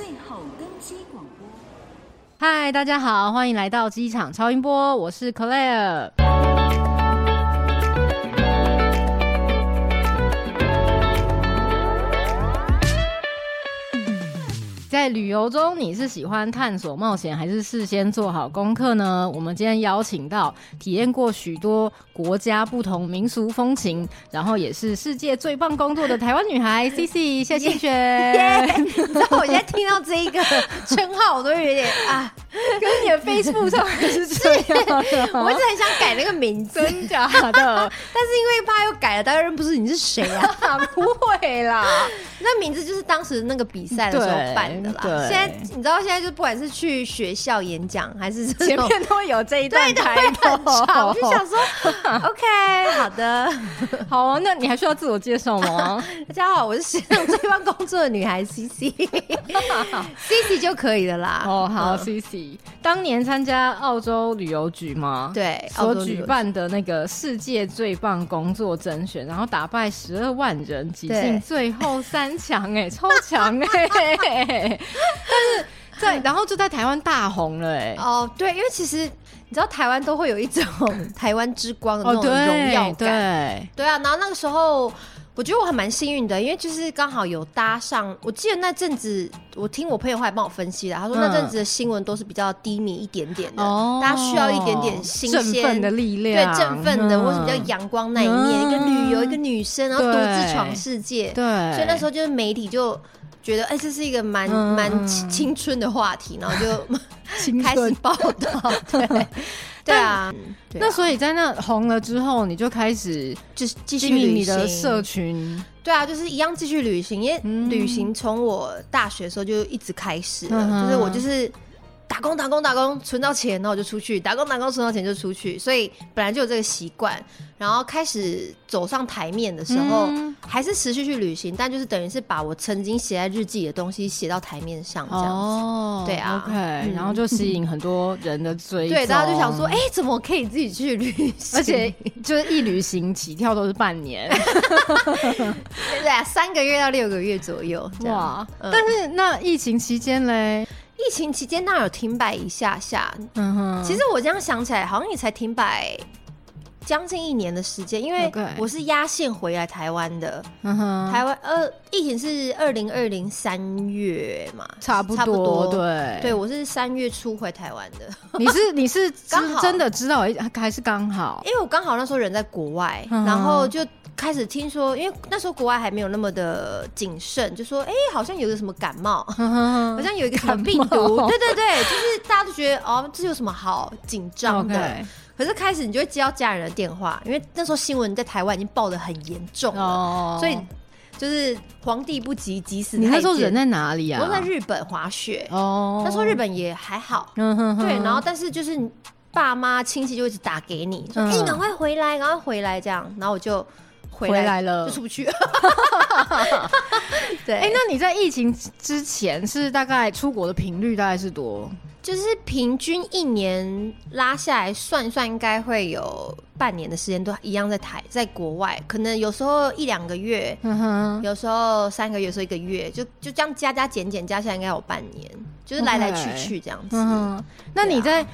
最后登机广播。嗨，大家好，欢迎来到机场超音波，我是 Claire。旅游中，你是喜欢探索冒险，还是事先做好功课呢？我们今天邀请到体验过许多国家不同民俗风情，然后也是世界最棒工作的台湾女孩 Cici 谢欣璇。你知道我现在听到这一个 称号，我都有点啊，跟你的 Facebook 上 还是这样的。我一直很想改那个名字，真假的？但是因为怕又改了，大家认不出你是谁啊？不会啦，那名字就是当时那个比赛的时候办的。啦，现在你知道，现在就不管是去学校演讲，还是前面都会有这一段开头，我就想说，OK，好的，好啊，那你还需要自我介绍吗？大家好，我是世界上最棒工作的女孩 Cici，Cici 就可以了啦。哦，好当年参加澳洲旅游局吗？对，所举办的那个世界最棒工作甄选，然后打败十二万人，挤进最后三强，哎，超强哎！但是在，然后就在台湾大红了哎、欸。哦，对，因为其实你知道台湾都会有一种 台湾之光的那种荣耀感。对，对，对啊，然后那个时候我觉得我还蛮幸运的，因为就是刚好有搭上。我记得那阵子，我听我朋友后来帮我分析了，他说那阵子的新闻都是比较低迷一点点的，嗯、大家需要一点点新鲜的力量，对，振奋的，嗯、或是比较阳光那一面，嗯、一个旅游，一个女生，然后独自闯世界。对，所以那时候就是媒体就。觉得哎、欸，这是一个蛮蛮青春的话题，然后就 开始报道。对，对啊。那所以在那红了之后，你就开始就是继续你的社群。对啊，就是一样继续旅行，因为旅行从我大学的时候就一直开始了，就是我就是。打工打工打工，存到钱，然后我就出去打工打工，存到钱就出去，所以本来就有这个习惯。然后开始走上台面的时候，嗯、还是持续去旅行，但就是等于是把我曾经写在日记的东西写到台面上这样子。哦，对啊，OK，、嗯、然后就吸引很多人的追踪。对，大家就想说，哎、欸，怎么可以自己去旅行？而且就是一旅行起跳都是半年，对啊，三个月到六个月左右。哇，嗯、但是那疫情期间嘞？疫情期间那有停摆一下下，嗯哼。其实我这样想起来，好像也才停摆将近一年的时间，因为我是压线回来台湾的。嗯哼，台湾呃，疫情是二零二零三月嘛，差不多。差不多对，对我是三月初回台湾的。你是你是 刚好真的知道还是刚好？因为我刚好那时候人在国外，然后就。开始听说，因为那时候国外还没有那么的谨慎，就说，哎、欸，好像有个什么感冒，好像有一个什么病毒，冒对对对，就是大家都觉得，哦，这有什么好紧张的？Okay. 可是开始你就会接到家人的电话，因为那时候新闻在台湾已经报的很严重了，oh. 所以就是皇帝不急急死太监。你那时候人在哪里啊？我在日本滑雪哦，oh. 那时候日本也还好，对，然后但是就是爸妈亲戚就一直打给你，说，哎、赶快回来，赶快回来，这样，然后我就。回来，回来了就出不去。对，哎、欸，那你在疫情之前是大概出国的频率大概是多？就是平均一年拉下来算一算，应该会有半年的时间都一样在台，在国外，可能有时候一两个月，有时候三个月，有时候一个月，就就这样加加减减，加起来应该有半年，就是来来去去这样子。嗯、那你在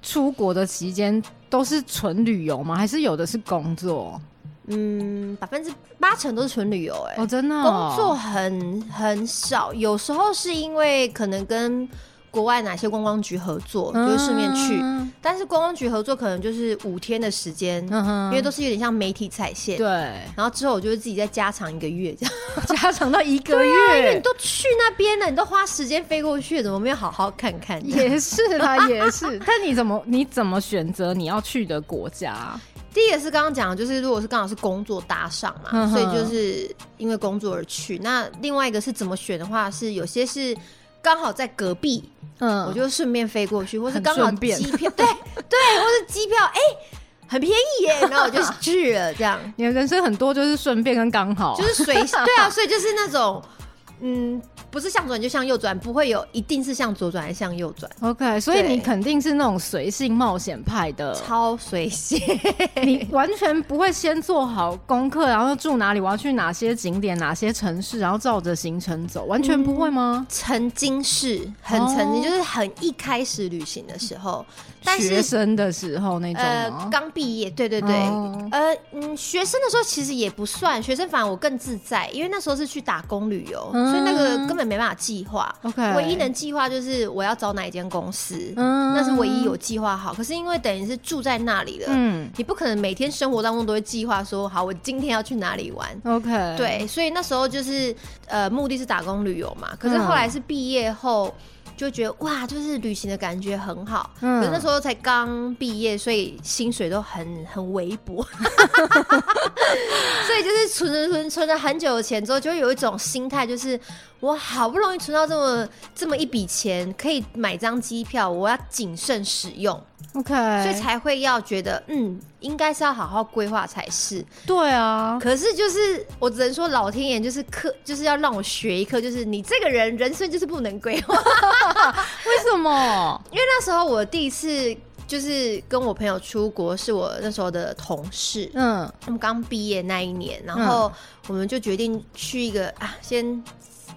出国的期间都是纯旅游吗？还是有的是工作？嗯，百分之八成都是纯旅游，哎，哦，真的，工作很很少，有时候是因为可能跟国外哪些观光局合作，嗯、就是顺便去，但是观光局合作可能就是五天的时间，嗯、因为都是有点像媒体踩线，对，然后之后我就会自己再加长一个月，这样。加长到一个月，啊、因为你都去那边了，你都花时间飞过去，怎么没有好好看看？也是啦，也是，但你怎么你怎么选择你要去的国家？第一个是刚刚讲，就是如果是刚好是工作搭上嘛，所以就是因为工作而去。那另外一个是怎么选的话，是有些是刚好在隔壁，嗯，我就顺便飞过去，或是刚好机票，对对，或是机票，哎、欸，很便宜耶，然后我就去了。这样，你的人生很多就是顺便跟刚好，就是随对啊，所以就是那种，嗯。不是向左转就向右转，不会有一定是向左转还是向右转。OK，所以你肯定是那种随性冒险派的，超随性，你完全不会先做好功课，然后住哪里，我要去哪些景点、哪些城市，然后照着行程走，完全不会吗？嗯、曾经是很曾经，oh. 就是很一开始旅行的时候。但是学生的时候那种，呃，刚毕业，对对对，哦、呃，嗯，学生的时候其实也不算，学生反而我更自在，因为那时候是去打工旅游，嗯、所以那个根本没办法计划。OK，唯一能计划就是我要找哪一间公司，嗯，那是唯一有计划好。可是因为等于是住在那里了，嗯，你不可能每天生活当中都会计划说，好，我今天要去哪里玩。OK，对，所以那时候就是呃，目的是打工旅游嘛。可是后来是毕业后。就觉得哇，就是旅行的感觉很好。嗯，那时候才刚毕业，所以薪水都很很微薄，所以就是存存存存了很久的钱之后，就会有一种心态，就是我好不容易存到这么这么一笔钱，可以买张机票，我要谨慎使用。OK，所以才会要觉得，嗯，应该是要好好规划才是。对啊，可是就是我只能说，老天爷就是课，就是要让我学一课，就是你这个人人生就是不能规划。为什么？因为那时候我第一次就是跟我朋友出国，是我那时候的同事。嗯，他们刚毕业那一年，然后我们就决定去一个啊，先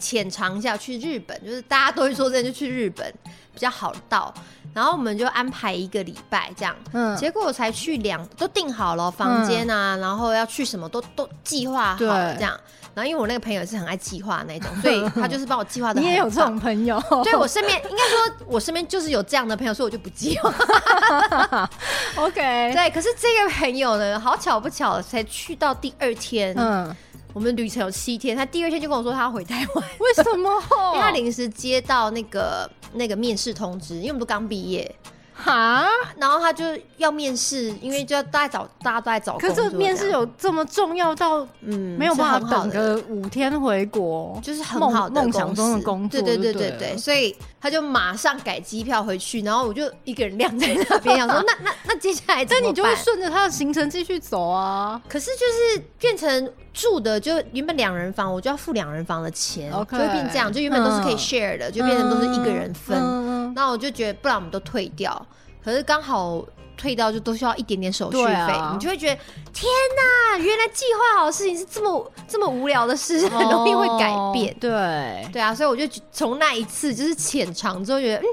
浅尝一下去日本，就是大家都会说这就去日本比较好到。然后我们就安排一个礼拜这样，嗯，结果我才去两都订好了房间啊，嗯、然后要去什么都都计划好了这样。然后因为我那个朋友是很爱计划那种，所以他就是帮我计划的。你也有这种朋友？对，我身边应该说，我身边就是有这样的朋友，所以我就不计划。OK，对。可是这个朋友呢，好巧不巧，才去到第二天，嗯，我们旅程有七天，他第二天就跟我说他要回台湾。为什么？因为他临时接到那个。那个面试通知，因为我们都刚毕业，哈，然后他就要面试，因为就要大家找，大家都在找。可是面试有这么重要到，嗯，没有办法等个五天回国，就是很好的梦想中的工作，对对对对对，所以他就马上改机票回去，然后我就一个人晾在那边，想说 那那那接下来，但你就会顺着他的行程继续走啊。可是就是变成。住的就原本两人房，我就要付两人房的钱.就会变这样，就原本都是可以 share 的，嗯、就变成都是一个人分。我就觉得，不然我们都退掉。可是刚好退掉，就都需要一点点手续费，啊、你就会觉得天哪，原来计划好的事情是这么这么无聊的事，很容易会改变。对、哦、对啊，所以我就从那一次就是浅尝之后，觉得嗯，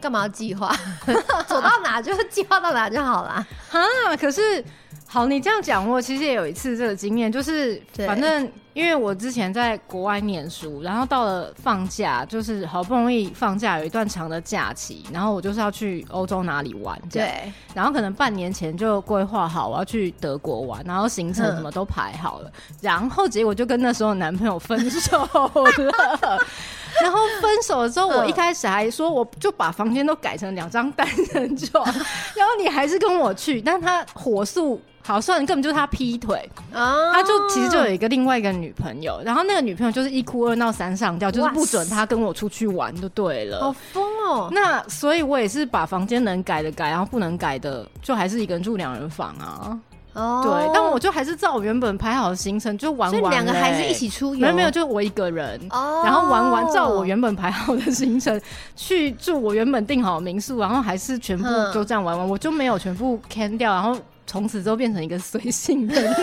干嘛要计划？走到哪就计划到哪就好了。啊，可是。好，你这样讲，我其实也有一次这个经验，就是反正因为我之前在国外念书，然后到了放假，就是好不容易放假有一段长的假期，然后我就是要去欧洲哪里玩，对，然后可能半年前就规划好我要去德国玩，然后行程什么都排好了，然后结果就跟那时候男朋友分手了。然后分手了之后，我一开始还说，我就把房间都改成两张单人床，然后你还是跟我去，但他火速好算，根本就是他劈腿，他就其实就有一个另外一个女朋友，然后那个女朋友就是一哭二闹三上吊，就是不准他跟我出去玩就对了，好疯哦。那所以我也是把房间能改的改，然后不能改的就还是一个人住两人房啊。哦，对，但我就还是照我原本排好的行程就玩完，所以两个孩子一起出游？没有没有，就我一个人。哦，然后玩完照我原本排好的行程去住我原本订好的民宿，然后还是全部就这样玩完，我就没有全部 can 掉，然后从此之后变成一个随性的人。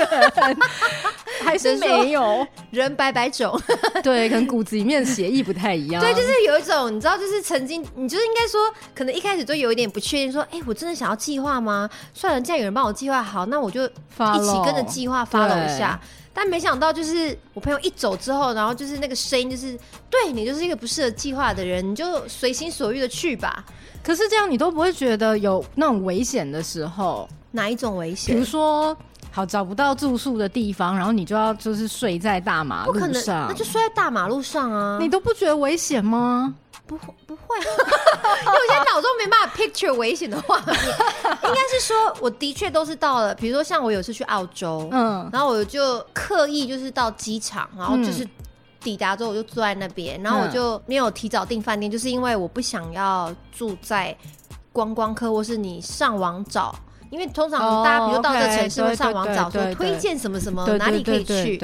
还是没有人百百种，对，可能骨子里面的协议不太一样。对，就是有一种，你知道，就是曾经，你就是应该说，可能一开始就有一点不确定，说，哎、欸，我真的想要计划吗？算了，既然有人帮我计划好，那我就一起跟着计划 follow 一下。对但没想到，就是我朋友一走之后，然后就是那个声音，就是对你就是一个不适合计划的人，你就随心所欲的去吧。可是这样，你都不会觉得有那种危险的时候？哪一种危险？比如说。好，找不到住宿的地方，然后你就要就是睡在大马路上，不可能，那就睡在大马路上啊！你都不觉得危险吗？不，不会，因为我现在脑中没办法 picture 危险的画面。应该是说，我的确都是到了，比如说像我有次去澳洲，嗯，然后我就刻意就是到机场，然后就是抵达之后我就坐在那边，然后我就没有提早订饭店，就是因为我不想要住在观光客或是你上网找。因为通常大家比如到这城市会上网找说推荐什么什么哪里可以去，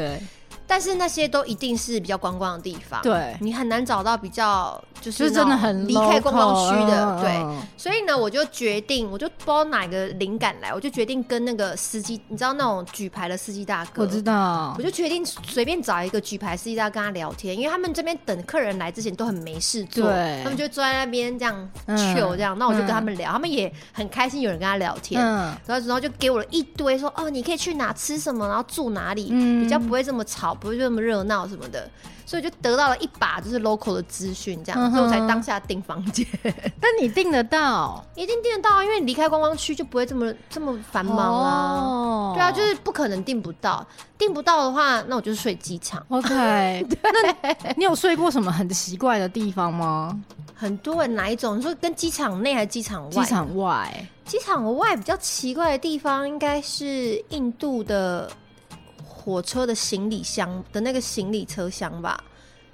但是那些都一定是比较观光的地方，对，你很难找到比较就是真的很离开观光区的，嗯、对。所以呢，我就决定，我就不知道哪个灵感来，我就决定跟那个司机，你知道那种举牌的司机大哥，我知道，我就决定随便找一个举牌司机大哥跟他聊天，因为他们这边等客人来之前都很没事做，对，他们就坐在那边这样 chill 这样，那、嗯、我就跟他们聊，嗯、他们也很开心有人跟他聊天，嗯、然后然后就给我了一堆说，哦，你可以去哪吃什么，然后住哪里，嗯、比较不会这么吵，不会这么热闹什么的。所以就得到了一把就是 local 的资讯，这样，所以我才当下订房间。但你订得到，一定订得到，因为你离开观光区就不会这么这么繁忙啊。Oh. 对啊，就是不可能订不到，订不到的话，那我就睡机场。OK，对那你有睡过什么很奇怪的地方吗？很多人哪一种？你说跟机场内还是机场外？机场外，机场外比较奇怪的地方应该是印度的。火车的行李箱的那个行李车厢吧，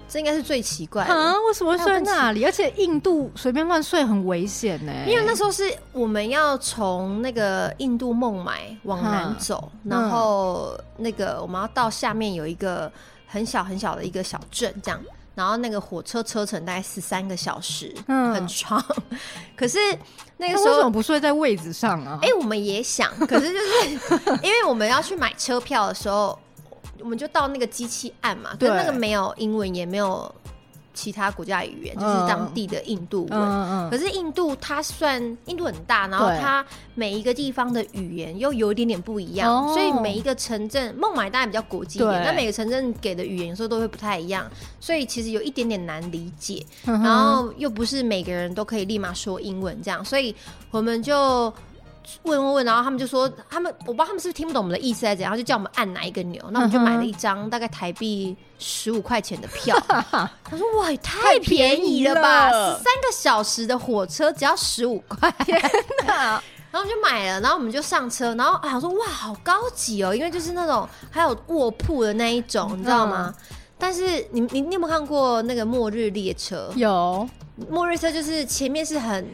这应该是最奇怪的啊！为什么会睡那里？而且印度随便乱睡很危险呢。因为那时候是我们要从那个印度孟买往南走，嗯、然后那个我们要到下面有一个很小很小的一个小镇，这样。然后那个火车车程大概十三个小时，嗯，很长。可是那个时候为什么不睡在位子上啊？哎、欸，我们也想，可是就是因为我们要去买车票的时候，我们就到那个机器按嘛，对，那个没有英文，也没有。其他国家语言就是当地的印度文，嗯嗯、可是印度它算印度很大，然后它每一个地方的语言又有一点点不一样，所以每一个城镇，孟买当然比较国际一点，但每个城镇给的语言有时候都会不太一样，所以其实有一点点难理解，嗯、然后又不是每个人都可以立马说英文这样，所以我们就。问问问，然后他们就说，他们我不知道他们是不是听不懂我们的意思还是怎样，就叫我们按哪一个钮，那我们就买了一张大概台币十五块钱的票。他说：“哇，也太便宜了吧！三个小时的火车只要十五块，天哪！” 然后我们就买了，然后我们就上车，然后啊，我说：“哇，好高级哦，因为就是那种还有卧铺的那一种，你知道吗？”但是你你你有没有看过那个末日列车？有，末日车就是前面是很。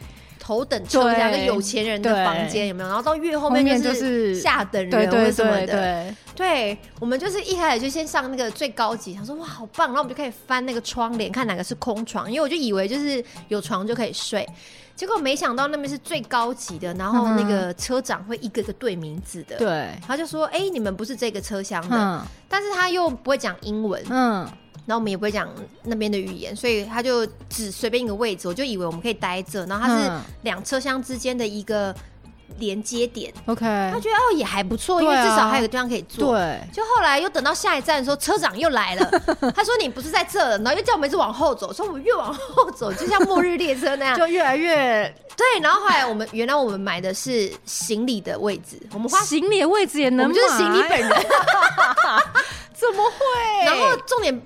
头等车两个有钱人的房间有没有？然后到越后面就是下等人或什么的。对，对，对，对，对，我们就是一开始就先上那个最高级，想说哇好棒，然后我们就开始翻那个窗帘，看哪个是空床，因为我就以为就是有床就可以睡，结果没想到那边是最高级的，然后那个车长会一个个对名字的，对，他就说哎、欸、你们不是这个车厢的，嗯、但是他又不会讲英文，嗯。然后我们也不会讲那边的语言，所以他就只随便一个位置，我就以为我们可以待这。然后它是两车厢之间的一个连接点，OK。他觉得哦也还不错，因为至少还有个地方可以坐。对。就后来又等到下一站的时候，车长又来了，他说你不是在这了，然后又叫我们一直往后走，所以我们越往后走，就像末日列车那样，就越来越对。然后后来我们原来我们买的是行李的位置，我们花行李的位置也能买，我们就是行李本人，怎么会？然后重点。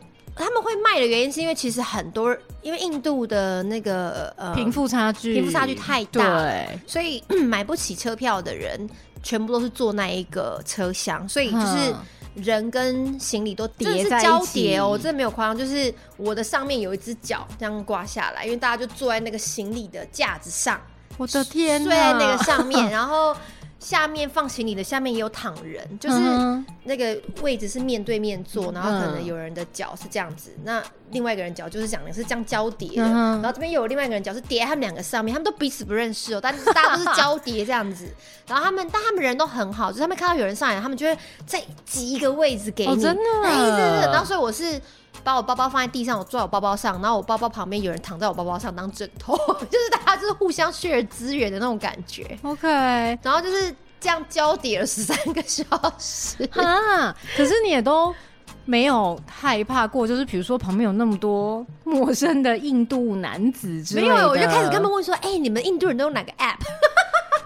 他们会卖的原因是因为其实很多，因为印度的那个呃贫富差距，贫富差距太大，对，所以 买不起车票的人全部都是坐那一个车厢，所以就是人跟行李都叠在交叠哦，真的没有夸张，就是我的上面有一只脚这样挂下来，因为大家就坐在那个行李的架子上，我的天，睡在那个上面，然后。下面放行李的下面也有躺人，就是那个位置是面对面坐，然后可能有人的脚是这样子，那另外一个人脚就是讲的是这样交叠的，然后这边又有另外一个人脚是叠在他们两个上面，他们都彼此不认识哦，但是大家都是交叠这样子，然后他们但他们人都很好，就是他们看到有人上来，他们就会再挤一个位置给你，真的，对对对，然后所以我是。把我包包放在地上，我坐在我包包上，然后我包包旁边有人躺在我包包上当枕头，就是大家就是互相 share 资源的那种感觉。OK，然后就是这样交叠了十三个小时啊！可是你也都没有害怕过，就是比如说旁边有那么多陌生的印度男子之类的，没有，我就开始跟他们问说：“哎、欸，你们印度人都用哪个 app？”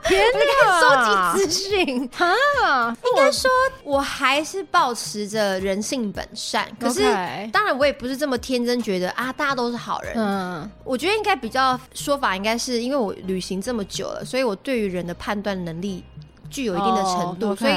天哪！收集资讯啊！应该说，我还是保持着人性本善。可是，当然，我也不是这么天真，觉得啊，大家都是好人。嗯，我觉得应该比较说法，应该是因为我旅行这么久了，所以我对于人的判断能力具有一定的程度，所以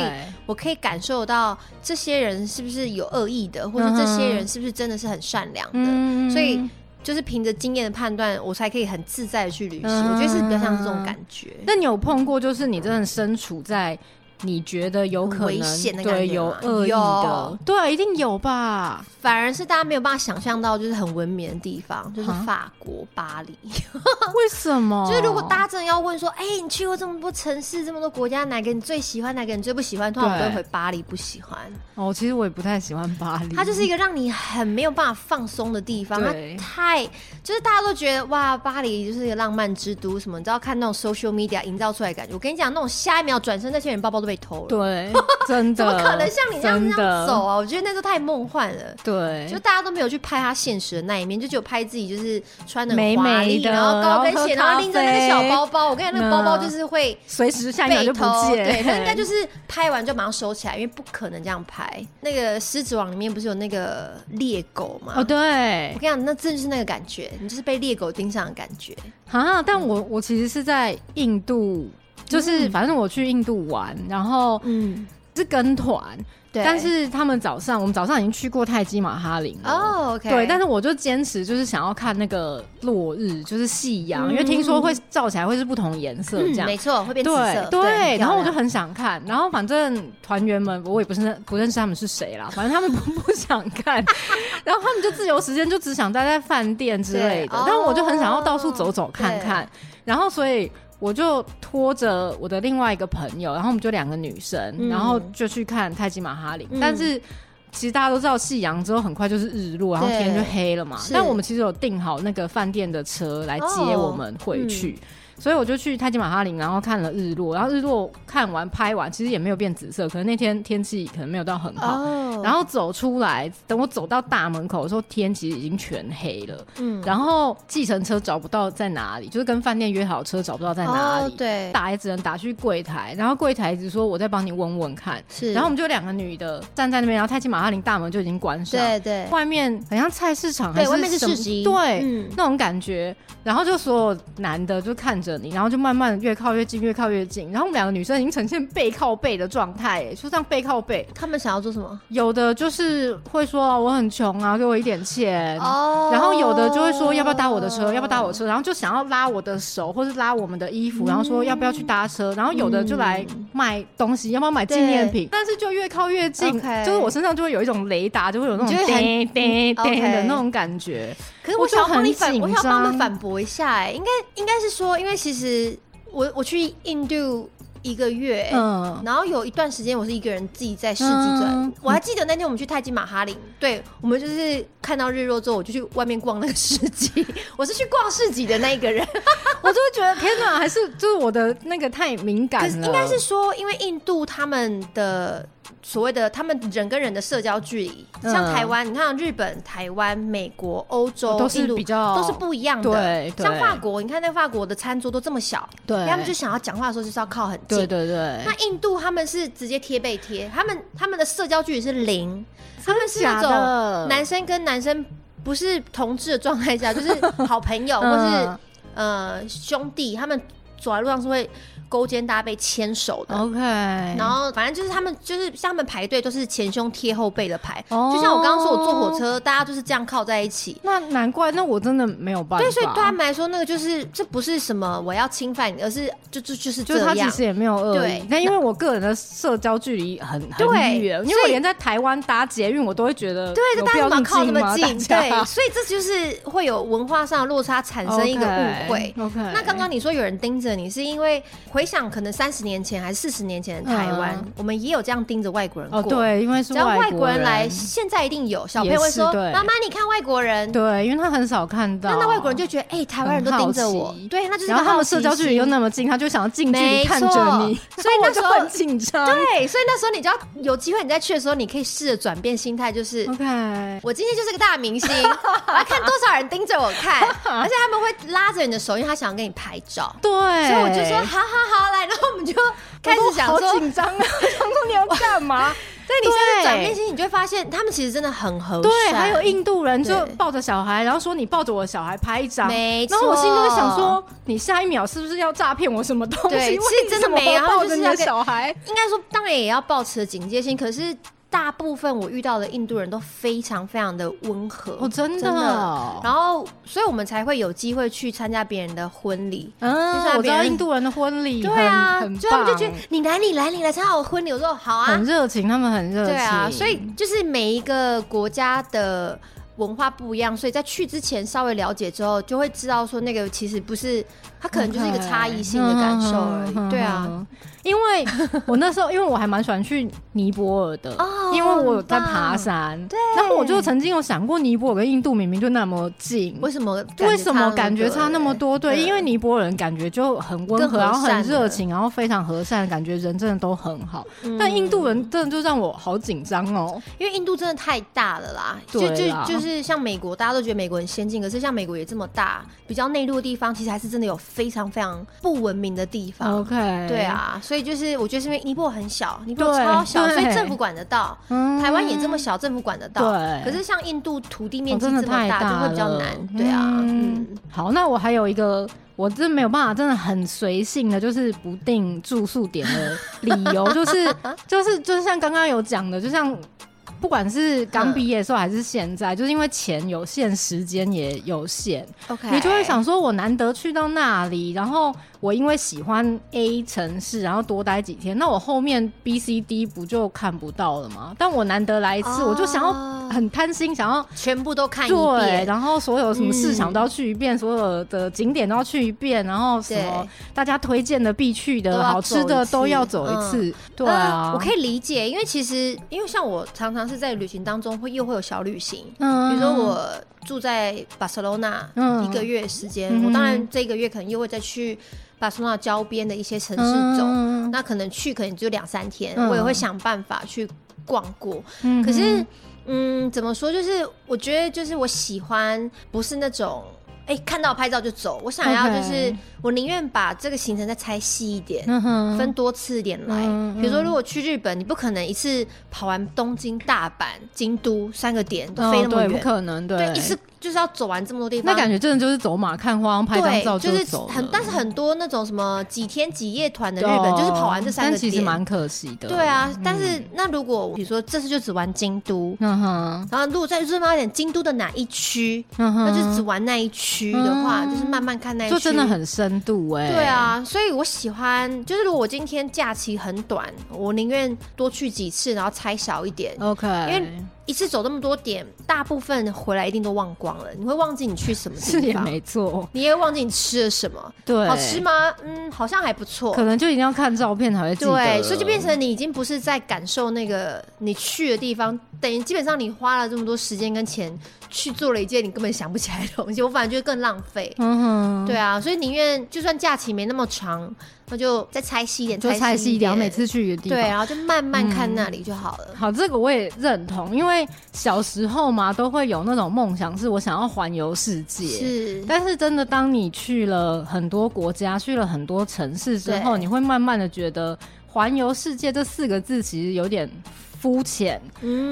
我可以感受到这些人是不是有恶意的，或者这些人是不是真的是很善良的。所以。就是凭着经验的判断，我才可以很自在的去旅行。嗯、我觉得是比较像这种感觉。那你有碰过，就是你真的身处在你觉得有可能对有恶意的有，对，一定有吧？反而是大家没有办法想象到，就是很文明的地方，就是法国巴黎。为什么？就是如果大家真的要问说，哎、欸，你去过这么多城市，这么多国家，哪个你最喜欢，哪个你最不喜欢？通常我都会回巴黎不喜欢。哦，其实我也不太喜欢巴黎。它就是一个让你很没有办法放松的地方，它太就是大家都觉得哇，巴黎就是一个浪漫之都什么？你知道看那种 social media 营造出来的感觉。我跟你讲，那种下一秒转身那些人包包都被偷了。对，真的。怎么可能像你这样这样走啊？我觉得那时候太梦幻了。对，就大家都没有去拍他现实的那一面，就只有拍自己就是穿的美美的，然后高跟鞋，然后拎着那个小包包。我跟你讲，那个包包就是会随时下一秒就不见。对，他应该 就是拍完就马上收起来，因为不可能这样拍。那个狮子王里面不是有那个猎狗吗？哦，对，我跟你讲，那真的是那个感觉，你就是被猎狗盯上的感觉啊！但我我其实是在印度，就是反正我去印度玩，然后嗯，是跟团。但是他们早上，我们早上已经去过泰姬玛哈林了。哦。对，但是我就坚持就是想要看那个落日，就是夕阳，因为听说会照起来会是不同颜色，这样。没错，会变紫色。对，然后我就很想看，然后反正团员们我也不是不认识他们是谁啦，反正他们不 不想看，然后他们就自由时间就只想待在饭店之类的，但我就很想要到处走走看看，然后所以。我就拖着我的另外一个朋友，然后我们就两个女生，嗯、然后就去看泰姬玛哈陵。嗯、但是其实大家都知道，夕阳之后很快就是日落，然后天就黑了嘛。但我们其实有订好那个饭店的车来接我们回去。哦嗯所以我就去泰姬玛哈林，然后看了日落，然后日落看完拍完，其实也没有变紫色，可能那天天气可能没有到很好。Oh. 然后走出来，等我走到大门口的时候，天其实已经全黑了。嗯，然后计程车找不到在哪里，就是跟饭店约好车找不到在哪里。Oh, 对，打也只能打去柜台，然后柜台一直说我再帮你问问看。是，然后我们就两个女的站在那边，然后泰姬玛哈林大门就已经关上。对对，外面很像菜市场还是，对，外面是市集。对，嗯，那种感觉。然后就所有男的就看着你，然后就慢慢越靠越近，越靠越近。然后我们两个女生已经呈现背靠背的状态，就这样背靠背。他们想要做什么？有的就是会说我很穷啊，给我一点钱。哦。然后有的就会说要不要搭我的车，要不要搭我车，然后就想要拉我的手，或是拉我们的衣服，然后说要不要去搭车。然后有的就来卖东西，要不要买纪念品？但是就越靠越近，就是我身上就会有一种雷达，就会有那种叮叮叮的那种感觉。可是我想帮你反，我想帮他们反驳一下，哎，应该应该是说，因为其实我我去印度一个月，嗯，然后有一段时间我是一个人自己在市集转，嗯、我还记得那天我们去泰姬马哈林，对，我们就是看到日落之后，我就去外面逛那个市集，我是去逛市集的那一个人，我就会觉得天哪，还是就是我的那个太敏感了，应该是说，因为印度他们的。所谓的他们人跟人的社交距离，像台湾，你看日本、台湾、美国、欧洲都是比较都是不一样的。对，像法国，你看那法国的餐桌都这么小，对，他们就想要讲话的时候就是要靠很近。对对对。那印度他们是直接贴背贴，他们他们的社交距离是零，他们是那种男生跟男生不是同志的状态下，就是好朋友 或是呃兄弟，他们走在路上是会。勾肩搭背牵手的，OK，然后反正就是他们就是像他们排队都是前胸贴后背的排，oh, 就像我刚刚说，我坐火车，大家就是这样靠在一起。那难怪，那我真的没有办法。对，所以对他们来说，那个就是这不是什么我要侵犯你，而是就就就是。就他其实也没有恶意。对，但因为我个人的社交距离很很远，因为我连在台湾搭捷运，我都会觉得对，大家怎么靠那么近？对，所以这就是会有文化上的落差，产生一个误会。OK，那刚刚你说有人盯着你，是因为。回想可能三十年前还是四十年前的台湾，嗯、我们也有这样盯着外国人过。哦，对，因为是外国人，只要外国人来，现在一定有小朋友会说：“妈妈，你看外国人。”对，因为他很少看到。那那外国人就觉得：“哎、欸，台湾人都盯着我。”对，那就是然后他们社交距离又那么近，他就想要近距离看着你，所以 那时候很紧张。对，所以那时候你就要有机会，你再去的时候，你可以试着转变心态，就是：“OK，我今天就是个大明星，我要看多少人盯着我看，而且他们会拉着你的手，因为他想要跟你拍照。”对，所以我就说：“好好好，来。”然后我们。就开始想说，好紧张啊！想说你要干嘛？对，你现在转变心，你就会发现他们其实真的很和善。对，还有印度人就抱着小孩，然后说你抱着我的小孩拍一张。没错。然后我心里就会想说，你下一秒是不是要诈骗我什么东西？对，其实真的没有。抱着你的小孩，应该说当然也要保持警戒心，可是。大部分我遇到的印度人都非常非常的温和哦，真的，真的。然后，所以我们才会有机会去参加别人的婚礼。嗯，我知道印度人的婚礼，对啊，很就他们就觉得你来，你来，你来参加我婚礼，我说好啊，很热情，他们很热情。对啊，所以就是每一个国家的文化不一样，所以在去之前稍微了解之后，就会知道说那个其实不是，它可能就是一个差异性的感受而已。对啊。因为我那时候，因为我还蛮喜欢去尼泊尔的，哦、因为我有在爬山。对，然后我就曾经有想过，尼泊尔跟印度明明就那么近，为什么为什么感觉差那么多？对，因为尼泊尔人感觉就很温和，然后很热情，然后非常和善，感觉人真的都很好。嗯、但印度人真的就让我好紧张哦，因为印度真的太大了啦，对啦，就就就是像美国，大家都觉得美国很先进，可是像美国也这么大，比较内陆的地方，其实还是真的有非常非常不文明的地方。OK，对啊，所以。就是，我觉得是因为尼泊尔很小，尼泊尔超小，所以政府管得到。嗯、台湾也这么小，政府管得到。对。可是像印度土地面积这么大，就会比较难。对啊。嗯。好，那我还有一个，我真没有办法，真的很随性的，就是不定住宿点的理由，就是就是就是像刚刚有讲的，就像。不管是刚毕业的时候还是现在，嗯、就是因为钱有限，时间也有限。OK，你就会想说，我难得去到那里，然后我因为喜欢 A 城市，然后多待几天，那我后面 B、C、D 不就看不到了吗？但我难得来一次，哦、我就想要很贪心，想要全部都看一遍，对，然后所有什么市场都要去一遍，嗯、所有的景点都要去一遍，然后什么大家推荐的必去的好吃的都要走一次。嗯、对啊、呃，我可以理解，因为其实因为像我常常是。在旅行当中会又会有小旅行，嗯，比如说我住在巴塞罗那一个月时间，嗯、我当然这个月可能又会再去巴塞罗那郊边的一些城市走，嗯、那可能去可能就两三天，嗯、我也会想办法去逛过。嗯、可是，嗯，怎么说？就是我觉得，就是我喜欢不是那种。哎、欸，看到拍照就走。我想要就是，我宁愿把这个行程再拆细一点.分多次点来。比如说，如果去日本，你不可能一次跑完东京、大阪、京都三个点都飞那么远，哦、不可能。对，对，一次就是要走完这么多地方。那感觉真的就是走马看花，拍张照就是很，但是很多那种什么几天几夜团的日本，哦、就是跑完这三个点，其实蛮可惜的。对啊，嗯、但是那如果比如说这次就只玩京都，嗯哼，然后如果再热闹一点，京都的哪一区，嗯哼，那就只玩那一区。的话，嗯、就是慢慢看那，就真的很深度哎、欸。对啊，所以我喜欢，就是如果我今天假期很短，我宁愿多去几次，然后拆小一点。OK，因为一次走那么多点，大部分回来一定都忘光了。你会忘记你去什么地方？是也没错。你也会忘记你吃了什么？对，好吃吗？嗯，好像还不错。可能就一定要看照片才会记得。对，所以就变成你已经不是在感受那个你去的地方，等于基本上你花了这么多时间跟钱。去做了一件你根本想不起来的东西，我反而觉得更浪费。嗯哼，对啊，所以宁愿就算假期没那么长，那就再拆细一点，就拆细一点。每次去一个地方，对，然后就慢慢看那里就好了。嗯、好，这个我也认同，因为小时候嘛，都会有那种梦想，是我想要环游世界。是，但是真的，当你去了很多国家，去了很多城市之后，你会慢慢的觉得“环游世界”这四个字其实有点。肤浅，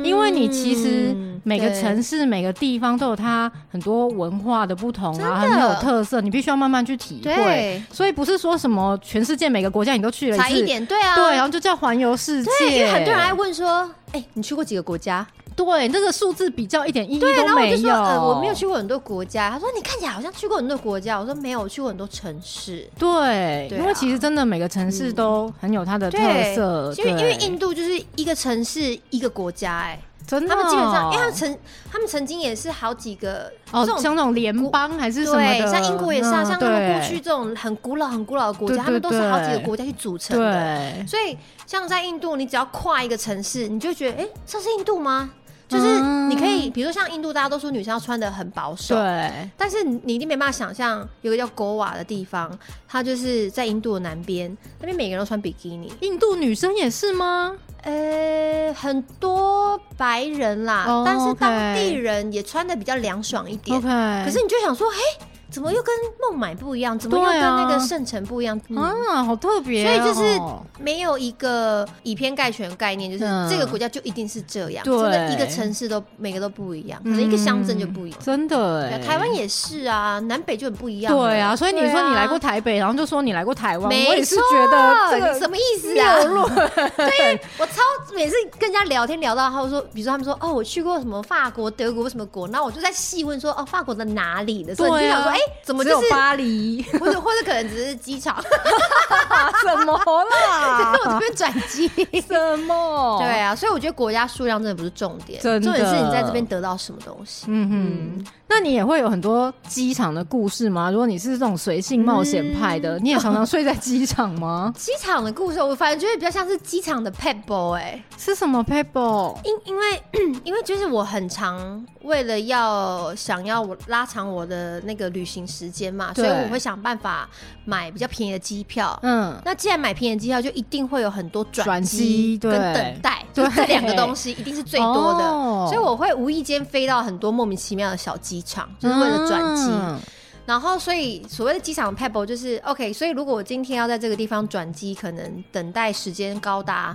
因为你其实每个城市、每个地方都有它很多文化的不同啊，的很有特色，你必须要慢慢去体会。所以不是说什么全世界每个国家你都去了才一点，对啊，对，然后就叫环游世界。因为很多人爱问说，哎、欸，你去过几个国家？对，那个数字比较一点意义都没有。然后我就说，呃，我没有去过很多国家。他说，你看起来好像去过很多国家。我说没有，我去过很多城市。对，因为其实真的每个城市都很有它的特色。因为因为印度就是一个城市一个国家，哎，真的。他们基本上，因为他们曾他们曾经也是好几个哦，像那种联邦还是什么的，对，像英国也是啊，像他们过去这种很古老很古老的国家，他们都是好几个国家去组成的。对，所以像在印度，你只要跨一个城市，你就觉得，哎，这是印度吗？就是你可以，比如说像印度，大家都说女生要穿的很保守，对。但是你一定没办法想象，有个叫狗瓦的地方，它就是在印度的南边，那边每个人都穿比基尼。印度女生也是吗？呃，很多白人啦，但是当地人也穿的比较凉爽一点。OK。可是你就想说，嘿。怎么又跟孟买不一样？怎么又跟那个圣城不一样？啊，嗯、啊好特别、哦！所以就是没有一个以偏概全的概念，就是这个国家就一定是这样。真的一个城市都每个都不一样，可能一个乡镇就不一样。真的哎，台湾也是啊，南北就很不一样。对啊，所以你说你来过台北，然后就说你来过台湾，没我也是觉得这个什么意思啊？对，我超每次跟人家聊天聊到，他说，比如说他们说哦，我去过什么法国、德国什么国，然后我就在细问说哦，法国的哪里的？所以你就想说哎，怎么就是巴黎？或者或者可能只是机场？什么啦？我这边转机？什么？对啊，所以我觉得国家数量真的不是重点，重点是你在这边得到什么东西。嗯哼，那你也会有很多机场的故事吗？如果你是这种随性冒险派的，你也常常睡在机场吗？机场的故事，我反正觉得比较像是机场的 pebble 哎，是什么 pebble？因因为因为就是我很常为了要想要我拉长我的那个旅行时间嘛，所以我会想办法买比较便宜的机票。嗯，那既然买便宜的机票，就一定会有很多转机跟等待，就这两个东西一定是最多的，所以我会无意间飞到很多莫名其妙的小机场，就是为了转机。然后，所以所谓的机场 pebble 就是 OK。所以，如果我今天要在这个地方转机，可能等待时间高达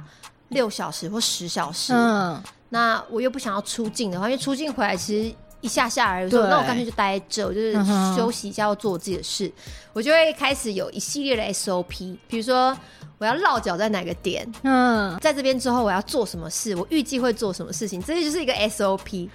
六小时或十小时，嗯，那我又不想要出境的话，因为出境回来其实一下下而已，对。那我干脆就待在这，我就是休息一下，要做我自己的事，嗯、我就会开始有一系列的 SOP，比如说我要落脚在哪个点，嗯，在这边之后我要做什么事，我预计会做什么事情，这些就是一个 SOP。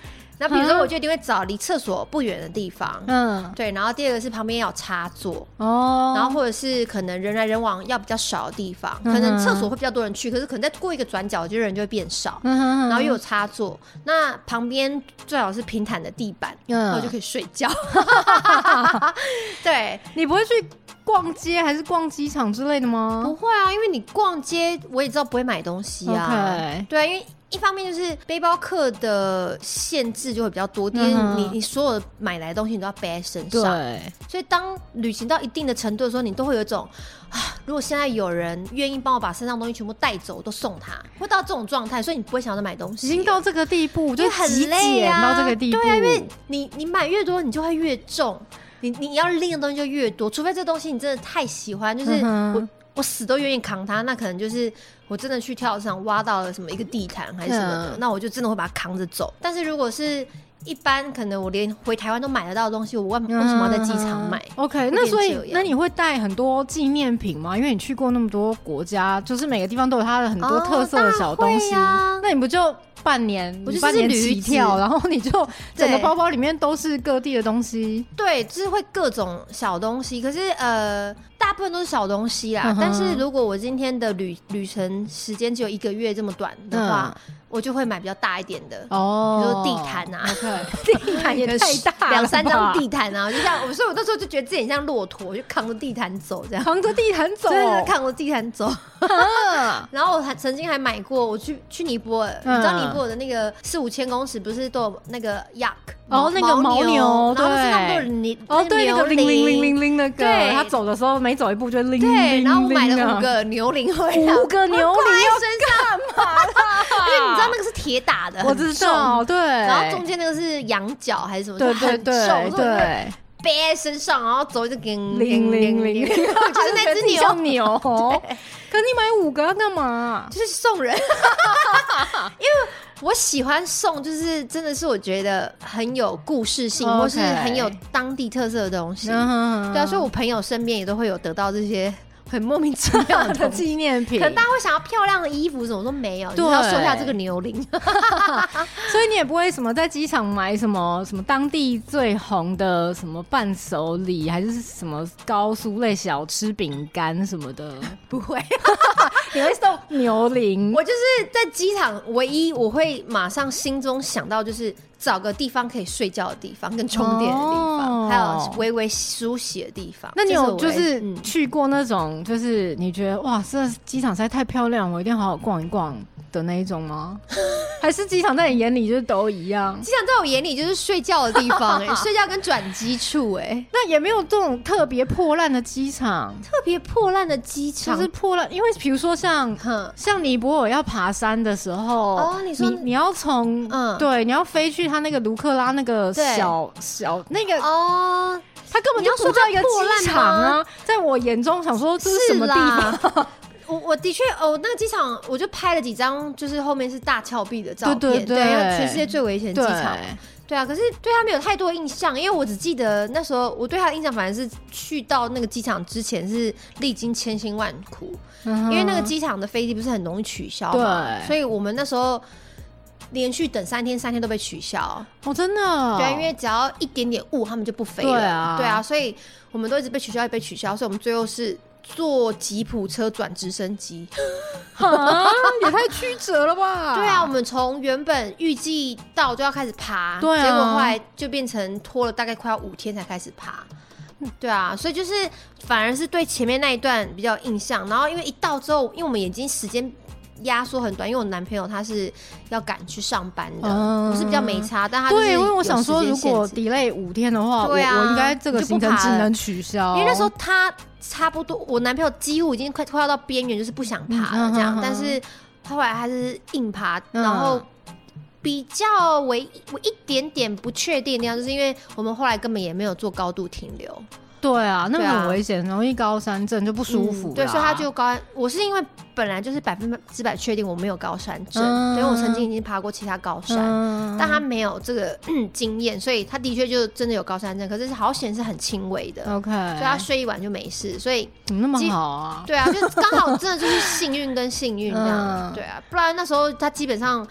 那比如说，我就一定会找离厕所不远的地方，嗯，对。然后第二个是旁边要有插座。哦，然后或者是可能人来人往要比较少的地方，可能厕所会比较多人去，可是可能再过一个转角，我觉得人就会变少，然后又有插座，那旁边最好是平坦的地板，然后就可以睡觉。对，你不会去逛街还是逛机场之类的吗？不会啊，因为你逛街我也知道不会买东西啊，对，因为。一方面就是背包客的限制就会比较多，因为你你所有买来的东西你都要背在身上，对。所以当旅行到一定的程度的时候，你都会有一种啊，如果现在有人愿意帮我把身上东西全部带走，都送他，会到这种状态，所以你不会想要再买东西。已经到这个地步，就很累啊，到这个地步，对啊，因为你你买越多，你就会越重，你你要拎的东西就越多，除非这东西你真的太喜欢，就是我我死都愿意扛它，那可能就是。我真的去跳上挖到了什么一个地毯还是什么的，嗯、那我就真的会把它扛着走。但是如果是一般，可能我连回台湾都买得到的东西，我为为什么要在机场买、嗯、？OK，那所以那你会带很多纪念品吗？因为你去过那么多国家，就是每个地方都有它的很多特色的小东西。哦啊、那你不就半年？我就是半年起跳，然后你就整个包包里面都是各地的东西。对，就是会各种小东西。可是呃。大部分都是小东西啦，嗯、但是如果我今天的旅旅程时间只有一个月这么短的话，嗯、我就会买比较大一点的哦，比如说地毯啊. 地毯也太 大，两三张地毯啊，就像我，所以我那时候就觉得自己很像骆驼，就扛着地毯走这样，扛着地毯走，对，扛着地毯走。然后我还曾经还买过，我去去尼泊尔，嗯、你知道尼泊尔的那个四五千公尺不是都有那个 yak 哦，那个牦牛，对，哦，对，那个铃铃铃铃铃那个，对，他走的时候每走一步就铃铃铃。对，然后我买了五个牛铃回来，五个牛铃要干嘛？因为你知道那个是铁打的，我知道，对。然后中间那个是羊角还是什么？对对对对，背在身上，然后走一个铃铃铃铃，就是那只牛牛。可你买五个要干嘛？就是送人，因为。我喜欢送，就是真的是我觉得很有故事性.或是很有当地特色的东西。Uh. 对啊，所以我朋友身边也都会有得到这些很莫名其妙 的纪念品。可能大家会想要漂亮的衣服，什么都没有，对，你要收下这个牛铃。所以你也不会什么在机场买什么什么当地最红的什么伴手礼，还是什么高酥类小吃、饼干什么的？不会。你会送牛铃？我就是在机场，唯一我会马上心中想到就是找个地方可以睡觉的地方，跟充电的地方，哦、还有微微梳洗的地方。那你有就是去过那种，就是你觉得哇，这机场实在太漂亮，我一定要好好逛一逛。的那一种吗？还是机场在你眼里就是都一样？机场在我眼里就是睡觉的地方哎、欸，睡觉跟转机处哎、欸，那也没有这种特别破烂的机场，特别破烂的机场就是破烂，因为比如说像像尼泊尔要爬山的时候，哦，你说你，你要从嗯，对，你要飞去他那个卢克拉那个小小那个哦。他根本就不叫一个机场啊！在我眼中，想说这是什么地方？我我的确哦，那个机场我就拍了几张，就是后面是大峭壁的照片，对全世界最危险的机场。对啊，可是对他没有太多印象，因为我只记得那时候我对他的印象，反正是去到那个机场之前是历经千辛万苦，嗯、因为那个机场的飞机不是很容易取消嘛，所以我们那时候连续等三天，三天都被取消。哦，真的？对，因为只要一点点雾，他们就不飞了。对啊，对啊，所以我们都一直被取消，被取消，所以我们最后是。坐吉普车转直升机，也太曲折了吧？对啊，我们从原本预计到就要开始爬，对啊，结果后来就变成拖了大概快要五天才开始爬。对啊，所以就是反而是对前面那一段比较印象，然后因为一到之后，因为我们眼睛时间压缩很短，因为我男朋友他是要赶去上班的，不、嗯、是比较没差，但他对，因为我想说，如果 delay 五天的话，对啊，我，我应该这个行程只能取消，因为那时候他差不多，我男朋友几乎已经快快要到边缘，就是不想爬了这样，嗯、但是他后来还是硬爬，嗯、然后比较唯一我一点点不确定的地方，就是因为我们后来根本也没有做高度停留。对啊，那个很危险，啊、容易高山症就不舒服、嗯。对，所以他就高。我是因为本来就是百分之百确定我没有高山症，因为、嗯、我曾经已经爬过其他高山，嗯、但他没有这个经验，所以他的确就真的有高山症。可是好险是很轻微的，OK，所以他睡一晚就没事。所以怎么那么好啊？对啊，就刚好真的就是幸运跟幸运这样。嗯、对啊，不然那时候他基本上。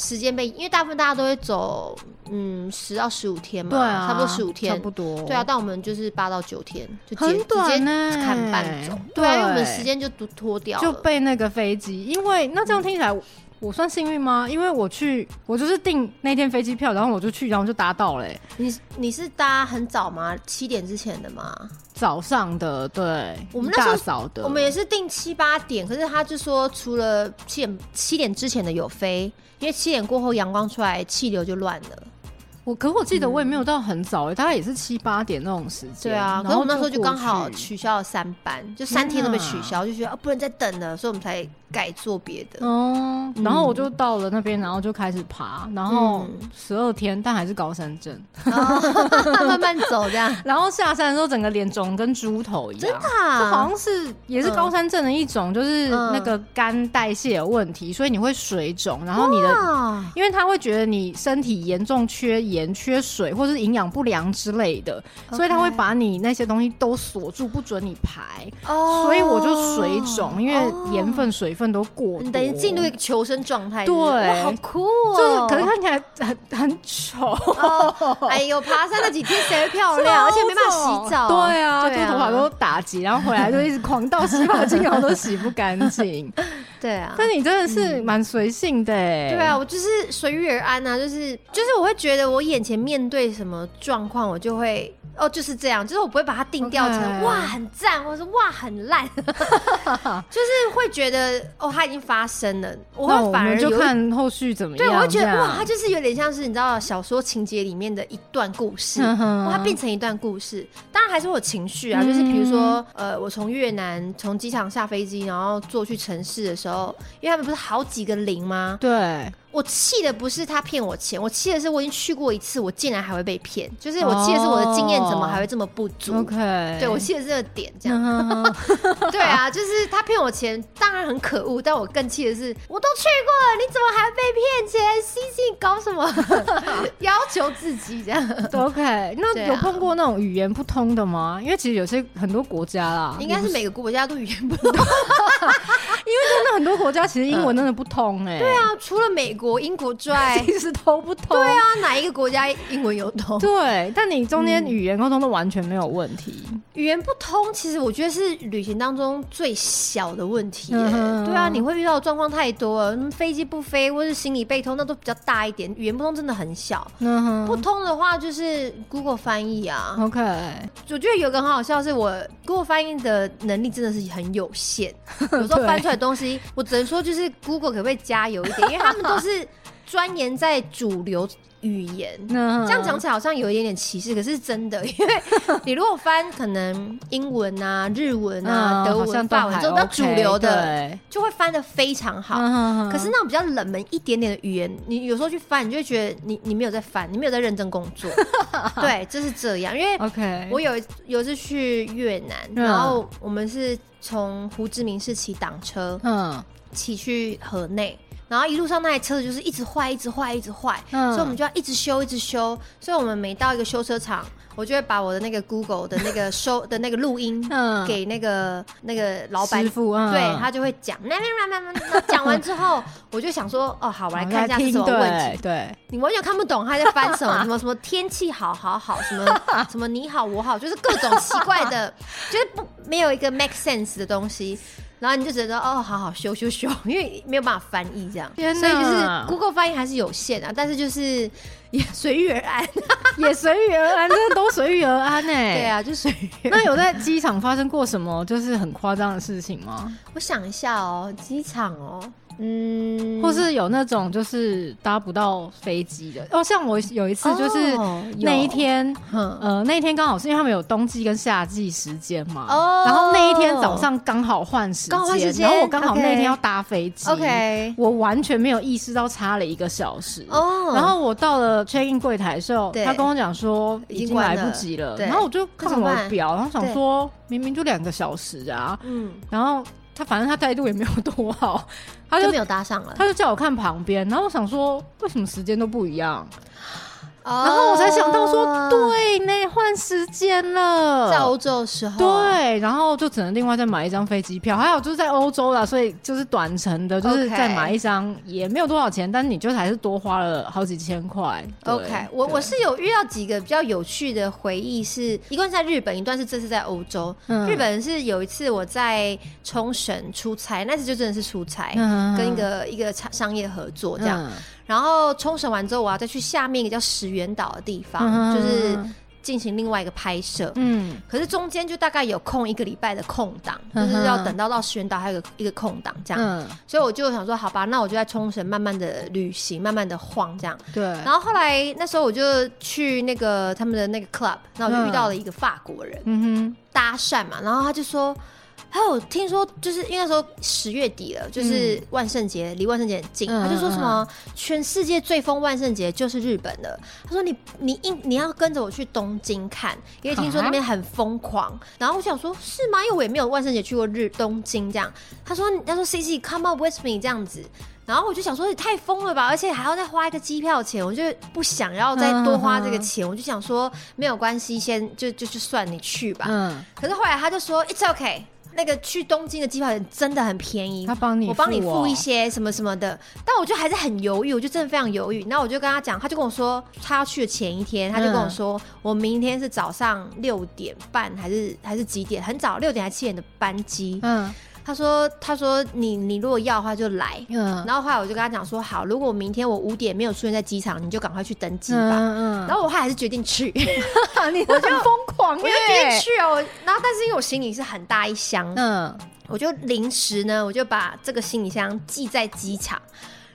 时间被，因为大部分大家都会走，嗯，十到十五天嘛，对啊，差不多十五天，差不多，对啊，但我们就是八到九天，就直接很短呢，砍半走，对。啊，因为我们时间就都拖掉了，就被那个飞机，因为那这样听起来，我算幸运吗？因为我去，我就是订那天飞机票，然后我就去，然后就搭到了。你你是搭很早吗？七点之前的吗？早上的，对，我们那时候早的，我们也是订七八点，可是他就说除了七点七点之前的有飞。因为七点过后阳光出来，气流就乱了。我可我记得我也没有到很早诶、欸，嗯、大概也是七八点那种时间。对啊，可是我们那时候就刚好取消了三班，就三天都被取消，就觉得啊不能再等了，所以我们才改做别的。哦，然后我就到了那边，然后就开始爬，然后十二天，但还是高山症，哦、慢慢走这样。然后下山的时候，整个脸肿跟猪头一样。真的、这，好像是也是高山症的一种，就是那个肝代谢有问题，所以你会水肿，然后你的，因为他会觉得你身体严重缺盐、缺水，或者是营养不良之类的，所以他会把你那些东西都锁住，不准你排。哦，所以我就水肿，因为盐分、水分都过等于进入一个求生状态。对，好酷哦！就是可是看起来很很丑。哎呦，爬山那几天谁会漂亮？而且没办法洗澡。对啊，就头发都打结，然后回来就一直狂倒洗发精，然后都洗不干净。对啊，但你真的是蛮随性的哎。对啊，我就是随遇而安啊，就是就是我会觉得我眼前面对什么状况，我就会哦就是这样，就是我不会把它定调成 Okay. 哇很赞，或者是哇很烂，就是会觉得哦它已经发生了，我会反而就看后续怎么样。对，我会觉得哇，它就是有点像是你知道小说情节里面的一段故事，哇，它变成一段故事，当然还是会有情绪啊，就是比如说呃，我从越南从机场下飞机，然后坐去城市的时候。因为他们不是好几个零吗？对。我气的不是他骗我钱，我气的是我已经去过一次，我竟然还会被骗。就是我气的是我的经验怎么还会这么不足？OK，对，我气的是这个点，这样。对啊，就是他骗我钱，当然很可恶，但我更气的是，我都去过了，你怎么还被骗钱？西西搞什么？要求自己这样。OK，那有碰过那种语言不通的吗？因为其实有些很多国家啦，应该是每个国家都语言不通，真的很多国家其实英文真的不通哎。对啊，除了美。国英国之外 其实通不通？对啊，哪一个国家英文有通？对，但你中间语言沟通都完全没有问题。嗯、语言不通，其实我觉得是旅行当中最小的问题。嗯、对啊，你会遇到的状况太多了，飞机不飞，或是行李被偷，那都比较大一点。语言不通真的很小。不通的话就是 Google 翻译啊。OK，我觉得有个很好笑，是我 Google 翻译的能力真的是很有限，有时候翻出来的东西，我只能说就是 Google 可不可以加油一点，因为他们都。是钻研在主流语言。嗯、这样讲起来好像有一点点歧视，可是真的，因为你如果翻可能英文啊、日文啊、嗯、德文、法文这种比较主流的，就会翻的非常好。嗯、可是那种比较冷门一点点的语言，你有时候去翻，你就会觉得你你没有在翻，你没有在认真工作。对，就是这样。因为 OK，我有有一次去越南，嗯、然后我们是从胡志明市骑挡车，嗯，骑去河内。然后一路上那台车子就是一直坏，一直坏，一直坏，嗯、所以我们就要一直修，一直修。所以我们每到一个修车厂，我就会把我的那个 Google 的那个收的那个录音给那个、嗯、那个老板师傅，嗯、对他就会讲，讲完之后，我就想说，哦，好，我来看一下是什么问题。对，对你完全看不懂他在翻什么，什么什么天气好好好，什么 什么你好我好，就是各种奇怪的，就是不没有一个 make sense 的东西。然后你就觉得哦，好好修修修，因为没有办法翻译这样，哪所以就是 Google 翻译还是有限啊。但是就是也随遇而安，也随遇而安，真的都随遇而安呢。对啊，就随遇。那有在机场发生过什么就是很夸张的事情吗？我想一下哦，机场哦。嗯，或是有那种就是搭不到飞机的。哦，像我有一次就是那一天，哦、呃，那一天刚好是因为他们有冬季跟夏季时间嘛，哦，然后那一天早上刚好换时间，然后我刚好那一天要搭飞机，OK，我完全没有意识到差了一个小时，哦，然后我到了 check in 柜台的时候，他跟我讲说已经来不及了，了然后我就看我的表，然后想说明明就两个小时啊，嗯，然后。他反正他态度也没有多好，他就，就没有搭上了。他就叫我看旁边，然后我想说，为什么时间都不一样？然后我才想到说，对，那换时间了，在欧洲的时候，对，然后就只能另外再买一张飞机票。还有就是在欧洲啦，所以就是短程的，就是再买一张也没有多少钱，但是你就还是多花了好几千块。OK，我我是有遇到几个比较有趣的回忆，是一段在日本，一段是这次在欧洲。日本是有一次我在冲绳出差，那次就真的是出差，跟一个一个商商业合作这样。然后冲绳完之后，我要再去下面一个叫石原岛的地方，嗯、就是进行另外一个拍摄。嗯，可是中间就大概有空一个礼拜的空档，嗯、就是要等到到石原岛还有一个一个空档这样。嗯，所以我就想说，好吧，那我就在冲绳慢慢的旅行，慢慢的晃这样。对。然后后来那时候我就去那个他们的那个 club，那我就遇到了一个法国人，嗯哼，搭讪嘛，然后他就说。还有听说，就是因为那时候十月底了，就是万圣节，离、嗯、万圣节很近，嗯、他就说什么全世界最疯万圣节就是日本的。他说你你应你要跟着我去东京看，因为听说那边很疯狂。啊、然后我想说，是吗？因为我也没有万圣节去过日东京这样。他说他说 CC come up with me 这样子。然后我就想说，也太疯了吧，而且还要再花一个机票钱，我就不想要再多花这个钱，嗯、我就想说没有关系，先就就就算你去吧。嗯。可是后来他就说 It's okay。那个去东京的机票真的很便宜，他帮你，我帮你付一些什么什么的，但我就还是很犹豫，我就真的非常犹豫。然后我就跟他讲，他就跟我说，他要去的前一天，他就跟我说，嗯、我明天是早上六点半还是还是几点？很早，六点还是七点的班机。嗯。他说：“他说你你如果要的话就来，嗯，然后后来我就跟他讲说好，如果明天我五点没有出现在机场，你就赶快去登机吧，嗯嗯，然后我后来还是决定去，你我就疯狂，我就决定去哦，然后但是因为我行李是很大一箱，嗯，我就临时呢，我就把这个行李箱寄在机场。”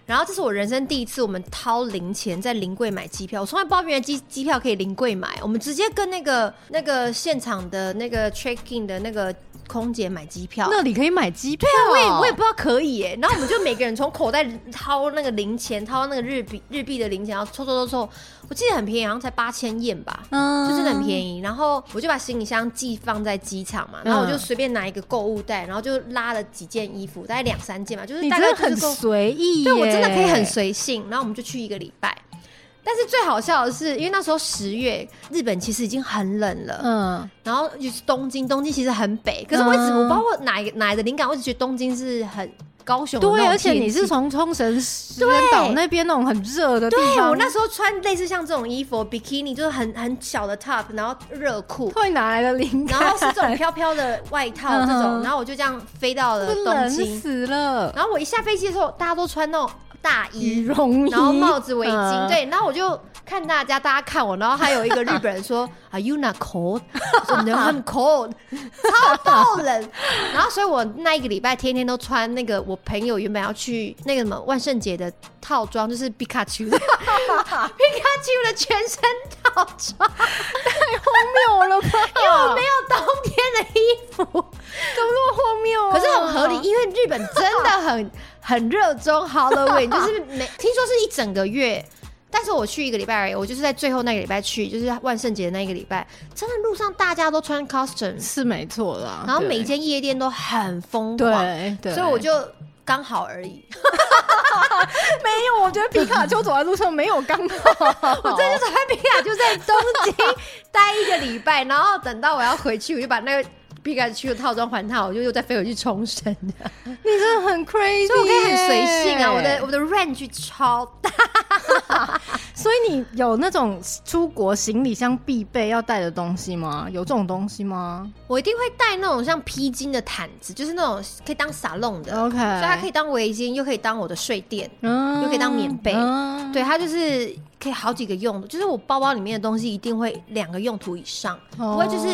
然后这是我人生第一次，我们掏零钱在临柜买机票。我从来不知道原来机机票可以临柜买，我们直接跟那个那个现场的那个 check in 的那个空姐买机票。那里可以买机票？对啊，我也我也不知道可以耶。然后我们就每个人从口袋掏那个零钱，掏那个日币日币的零钱，然后凑凑凑凑。我记得很便宜，好像才八千円吧，嗯，就真的很便宜。然后我就把行李箱寄放在机场嘛，然后我就随便拿一个购物袋，然后就拉了几件衣服，大概两三件嘛，就是大概很随意。对，我真的可以很随性。然后我们就去一个礼拜。但是最好笑的是，因为那时候十月，日本其实已经很冷了，嗯，然后就是东京，东京其实很北，可是我一直我不知道我哪一个哪来的灵感，我一直觉得东京是很。高雄对，而且你是从冲绳石垣岛那边那种很热的地方。对，我那时候穿类似像这种衣服，比基尼就是很很小的 top，然后热裤。会哪来的灵感？然后是这种飘飘的外套这种，然后我就这样飞到了东京。冷死了。然后我一下飞机的时候，大家都穿那种大衣、羽绒衣，然后帽子、围巾，对，然后我就看大家，大家看我，然后还有一个日本人说：“Are you not cold？” 我说：“No, I'm cold，超爆冷。”然后，所以我那一个礼拜天天都穿那个我朋友原本要去那个什么万圣节的套装，就是皮卡丘的皮卡丘的全身套装，太荒谬了吧？因为我没有冬天的衣服，怎么那么荒谬啊？可是很合理，因为日本真的很很热衷 Halloween，就是每听说是一整个月。但是我去一个礼拜而已，我就是在最后那个礼拜去，就是万圣节的那一个礼拜，真的路上大家都穿 costume 是没错啦，然后每一间夜店都很疯狂，对，对，所以我就刚好而已。没有，我觉得皮卡丘走在路上没有刚好，我真的就穿皮卡丘在东京待一个礼拜，然后等到我要回去，我就把那个。皮卡丘的套装还套，我就又再飞回去冲绳。你真的很 crazy，所以我可以很随性啊！我的我的 range 超大，所以你有那种出国行李箱必备要带的东西吗？有这种东西吗？我一定会带那种像披巾的毯子，就是那种可以当撒弄的。OK，所以它可以当围巾，又可以当我的睡垫，嗯，又可以当棉被。嗯，对，它就是。可以好几个用的，就是我包包里面的东西一定会两个用途以上，不会就是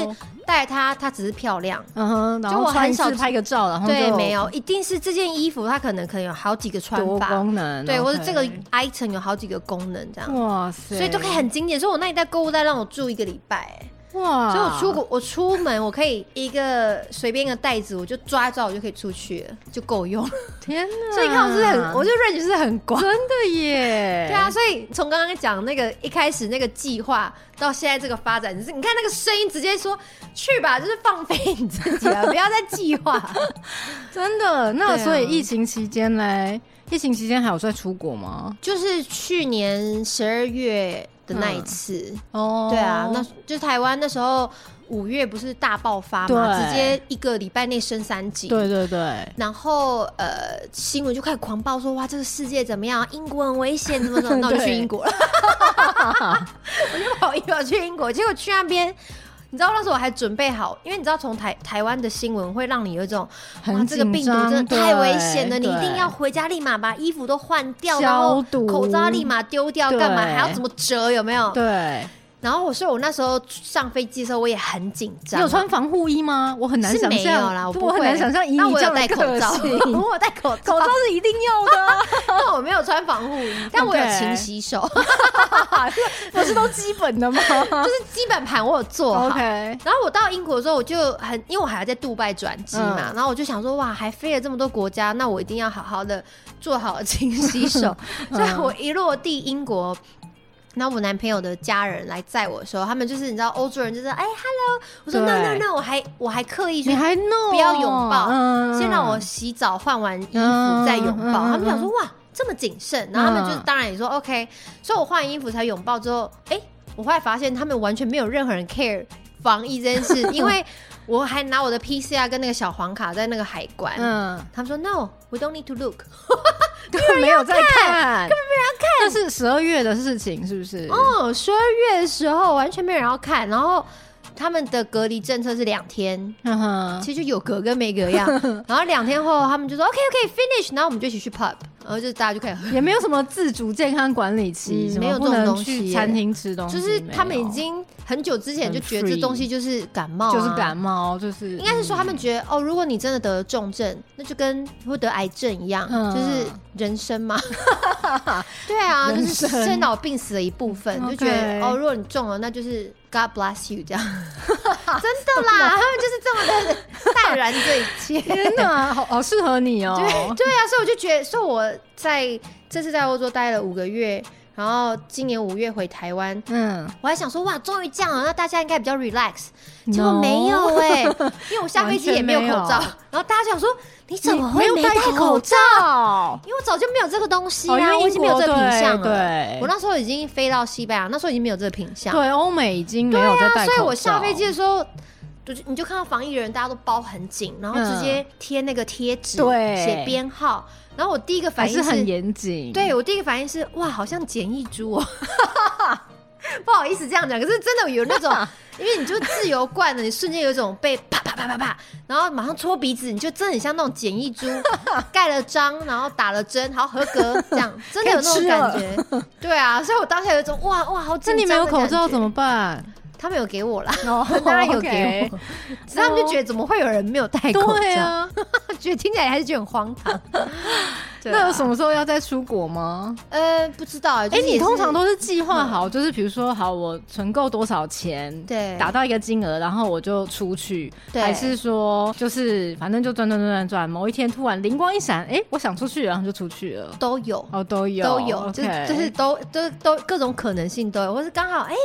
带它，它只是漂亮，嗯哼，就我很少拍个照，然后对，没有，一定是这件衣服它可能可能有好几个穿法。功能，对，或者这个 item 有好几个功能这样，哇塞，所以就可以很经典。所以我那一袋购物袋让我住一个礼拜。哇！所以我出国，我出门，我可以一个随便一个袋子，我就抓一抓，我就可以出去了，就够用。天哪！所以你看，我是很，我就 range 是很广，真的耶。对啊，所以从刚刚讲那个一开始那个计划到现在这个发展，就是你看那个声音直接说去吧，就是放飞你自己了，不要再计划。真的？那所以疫情期间嘞？疫情期间还有在出国吗？就是去年十二月。的那一次。哦，对啊，那就台湾那时候五月不是大爆发嘛，直接一个礼拜内升三级，对对对，然后呃新闻就开始狂爆说哇这个世界怎么样，英国很危险，怎么怎么，那我就去英国了，我就跑一跑去英国，结果去那边。你知道那时候我还准备好，因为你知道从台台湾的新闻会让你有一种哇这个病毒真的太危险了，你一定要回家立马把衣服都换掉，然后口罩立马丢掉，干嘛还要怎么折？有没有？对。然后我说我那时候上飞机的时候我也很紧张。你有穿防护衣吗？我很难想象。是没有啦，我不会。我很难想象以你这样的个性，我有戴口罩，口罩是一定要的。但我没有穿防护衣，但我有勤洗手，不是都基本的吗？就是基本盘我有做好。然后我到英国的时候，我就很，因为我还要在杜拜转机嘛，然后我就想说，哇，还飞了这么多国家，那我一定要好好的做好勤洗手。所以我一落地英国。然后我男朋友的家人来载我的时候，他们就是你知道欧洲人就是哎，hello，我说 no no no，我还我还刻意说还 no 不要拥抱，嗯、先让我洗澡换完衣服再拥抱。嗯、他们想说哇这么谨慎，然后他们就是当然也说 OK，所以我换衣服才拥抱之后，哎，我后来发现他们完全没有任何人 care 防疫这件事，因为。我还拿我的 PCR 跟那个小黄卡在那个海关，嗯，他们说 No，we don't need to look，根本没有在看，根本没人要看，那是十二月的事情，是不是？哦，十二月的时候完全没有人要看，然后他们的隔离政策是两天，其实就有隔跟没隔一样，然后两天后他们就说 OK OK finish，然后我们就一起去 pub。然后就大家就可以喝，也没有什么自主健康管理期，没有这种东西。餐厅吃东西，就是他们已经很久之前就觉得这东西就是感冒，就是感冒，就是应该是说他们觉得哦，如果你真的得了重症，那就跟会得癌症一样，就是人生嘛。对啊，就是生老病死的一部分，就觉得哦，如果你中了，那就是 God bless you 这样。真的啦，他们就是这么的淡然这一切。天哪，好好适合你哦。对对啊，所以我就觉得，所以我。在这次在欧洲待了五个月，然后今年五月回台湾，嗯，我还想说哇，终于这样了，那大家应该比较 relax，结果没有哎、欸，因为我下飞机也没有口罩，然后大家想说你怎么会没戴口罩？因为我早就没有这个东西啊，哦、我已经没有这个品相了。对，我那时候已经飞到西班牙，那时候已经没有这个品相。对，欧美已经没有在戴口罩。对啊，所以我下飞机的时候，就你就看到防疫人大家都包很紧，然后直接贴那个贴纸，对，写编号。然后我第一个反应是，是很严谨，对我第一个反应是哇，好像检疫猪哦，不好意思这样讲，可是真的有那种，因为你就自由惯了，你瞬间有一种被啪啪啪啪啪，然后马上搓鼻子，你就真的很像那种检疫猪，盖了章，然后打了针，好合格，这样真的有那种感觉。对啊，所以我当下有一种哇哇好紧张。那你没有口罩怎么办？他们有给我啦，当然有给我，只是他们就觉得怎么会有人没有戴口罩？对啊，觉得听起来还是觉得很荒唐。那有什么时候要再出国吗？呃，不知道。哎，你通常都是计划好，就是比如说，好，我存够多少钱，对，达到一个金额，然后我就出去，还是说，就是反正就转转转转转，某一天突然灵光一闪，哎，我想出去，然后就出去了。都有哦，都有都有，就是就是都都都各种可能性都有，或是刚好哎。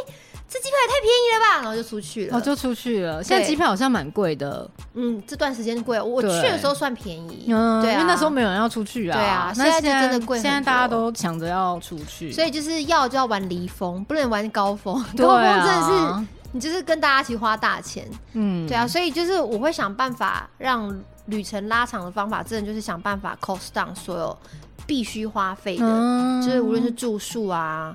这机票也太便宜了吧，然后就出去了，哦，就出去了。现在机票好像蛮贵的，嗯，这段时间贵。我去的时候算便宜，嗯，对啊，因为那时候没有人要出去啊。对啊，现在就真的贵。现在大家都抢着要出去，所以就是要就要玩离峰，不能玩高峰。高峰真的是你就是跟大家一起花大钱，嗯，对啊。所以就是我会想办法让旅程拉长的方法，真的就是想办法 cost down 所有必须花费的，就是无论是住宿啊。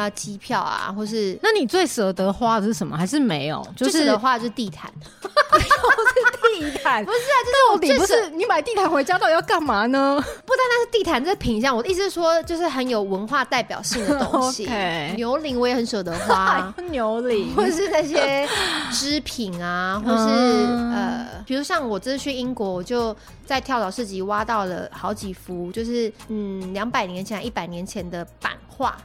他机票啊，或是那你最舍得花的是什么？还是没有？就是的话，就是地毯，又是地毯，不是啊？就是不是你买地毯回家到底要干嘛呢？不单单是地毯，这品相，我的意思是说，就是很有文化代表性的东西。牛铃我也很舍得花，牛铃，或是那些织品啊，或是呃，比如像我这次去英国，我就在跳蚤市集挖到了好几幅，就是嗯，两百年前、一百年前的版画。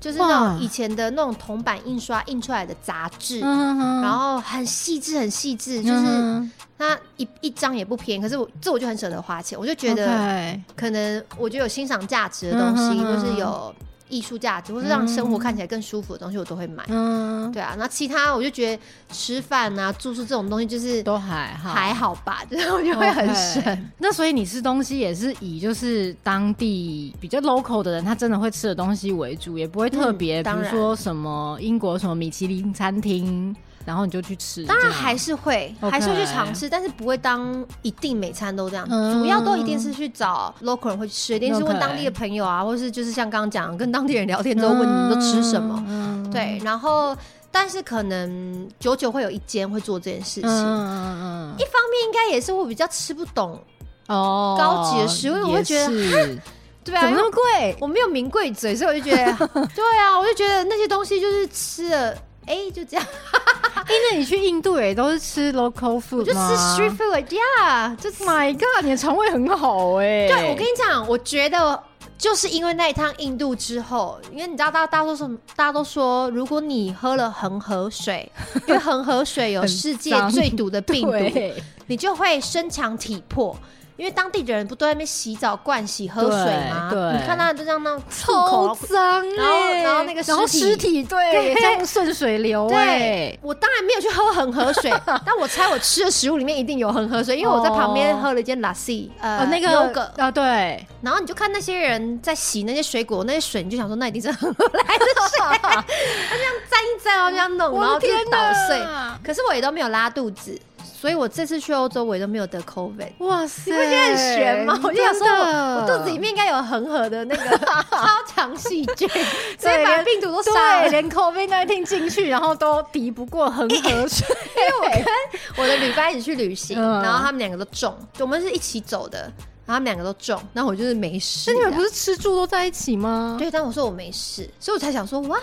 就是那种以前的那种铜版印刷印出来的杂志，然后很细致，很细致，就是它一一张也不便宜。可是我这我就很舍得花钱，我就觉得可能我觉得有欣赏价值的东西，就是有。艺术价值，或是让生活看起来更舒服的东西，我都会买。嗯，对啊。那其他我就觉得吃饭啊、住宿这种东西，就是都还好，还好吧。然 后我就会很省。那所以你吃东西也是以就是当地比较 local 的人，他真的会吃的东西为主，也不会特别，比如说什么英国什么米其林餐厅。然后你就去吃，当然还是会.还是会去尝试，但是不会当一定每餐都这样。嗯、主要都一定是去找 local 人会去吃，一定是问当地的朋友啊，或是就是像刚刚讲，跟当地人聊天之后问你们都吃什么。嗯、对，然后但是可能久久会有一间会做这件事情。嗯嗯、一方面应该也是我比较吃不懂哦高级的食物，哦、因为我会觉得是对啊，怎么那么贵？我没有名贵嘴，所以我就觉得 对啊，我就觉得那些东西就是吃了。哎、欸，就这样。哎、欸，那你去印度也都是吃 local food 吗？就吃 street food，yeah，就 My God，你的肠胃很好哎。对，我跟你讲，我觉得就是因为那一趟印度之后，因为你知道，大大多数大家都说，如果你喝了恒河水，因为恒河水有世界最毒的病毒，你就会身强体魄。因为当地的人不都在那边洗澡、灌洗、喝水吗？对，你看他都这样那超脏，然后然后那个尸体，尸体对，这样顺水流。对，我当然没有去喝恒河水，但我猜我吃的食物里面一定有恒河水，因为我在旁边喝了一间 lassi，呃，那个啊对。然后你就看那些人在洗那些水果，那些水你就想说那一定是恒河来的水，他这样沾一沾，然后这样弄，然后就捣碎。可是我也都没有拉肚子。所以我这次去欧洲，我也都没有得 COVID。哇塞，你不觉得很玄吗？我就想说，我肚子里面应该有恒河的那个 超强细菌，所以把病毒都杀了，连 COVID 那一听进去，然后都敌不过恒河水。因为我跟我的旅伴一起去旅行，然后他们两个都中，我们是一起走的，然后他们两个都中，然后我就是没事。那你们不是吃住都在一起吗？对，但我说我没事，所以我才想说，哇。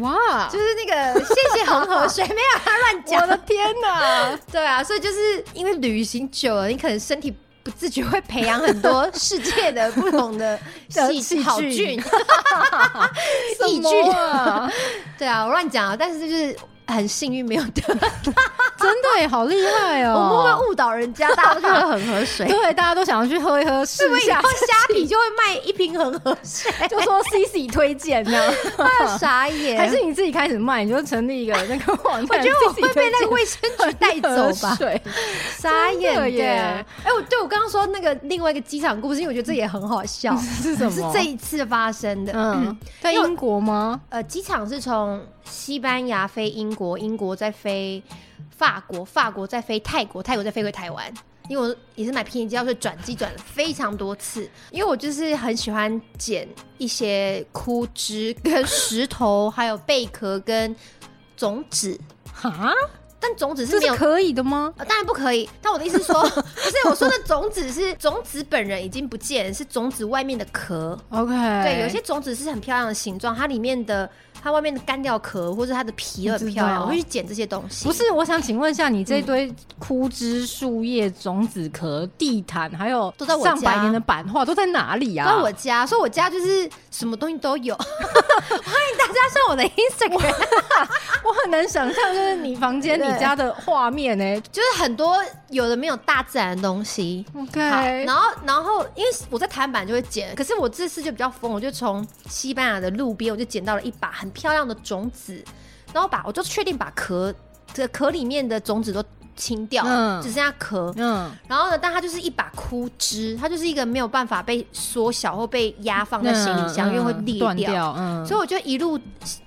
哇，就是那个谢谢恒河水，没有他乱讲。我的天哪！对啊，所以就是因为旅行久了，你可能身体不自觉会培养很多世界的不同的细 好菌、细菌啊。对啊，我乱讲啊，但是就是。很幸运没有得，真的耶，好厉害哦！我们会不会误导人家？大家都去喝恒河水，对，大家都想要去喝一喝，是不是？以后虾皮就会卖一瓶恒河水，就说 CC 推荐呢？傻眼！还是你自己开始卖？你就成立一个那个网站？我觉得我 会被那个卫生局带走吧？傻眼耶！哎，我对我刚刚说那个另外一个机场故事，因为我觉得这也很好笑。是什么？是这一次发生的。嗯，在英国吗？呃，机场是从。西班牙飞英国，英国再飞法国，法国再飞泰国，泰国再飞回台湾。因为我也是买便宜机票，所以转机转了非常多次。因为我就是很喜欢捡一些枯枝、跟石头，还有贝壳跟种子。哈？但种子是没有是可以的吗？当然不可以。但我的意思是说，不是我说的种子是种子本人已经不见，是种子外面的壳。OK，对，有些种子是很漂亮的形状，它里面的。它外面的干掉壳或者它的皮很漂亮，我会去捡这些东西。不是，我想请问一下，你这堆枯枝、树叶、种子壳、地毯，还有都在我上百年的版画都在哪里啊？在我家，所以我家就是什么东西都有。欢迎大家上我的 Instagram。我很难想象，就是你房间、你家的画面呢，就是很多有的没有大自然的东西。OK，然后然后因为我在台湾版就会捡，可是我这次就比较疯，我就从西班牙的路边我就捡到了一把很。漂亮的种子，然后把我就确定把壳这个壳里面的种子都清掉，嗯，只剩下壳，嗯，然后呢，但它就是一把枯枝，它就是一个没有办法被缩小或被压放在行李箱，嗯、因为会裂掉，掉，嗯，所以我就一路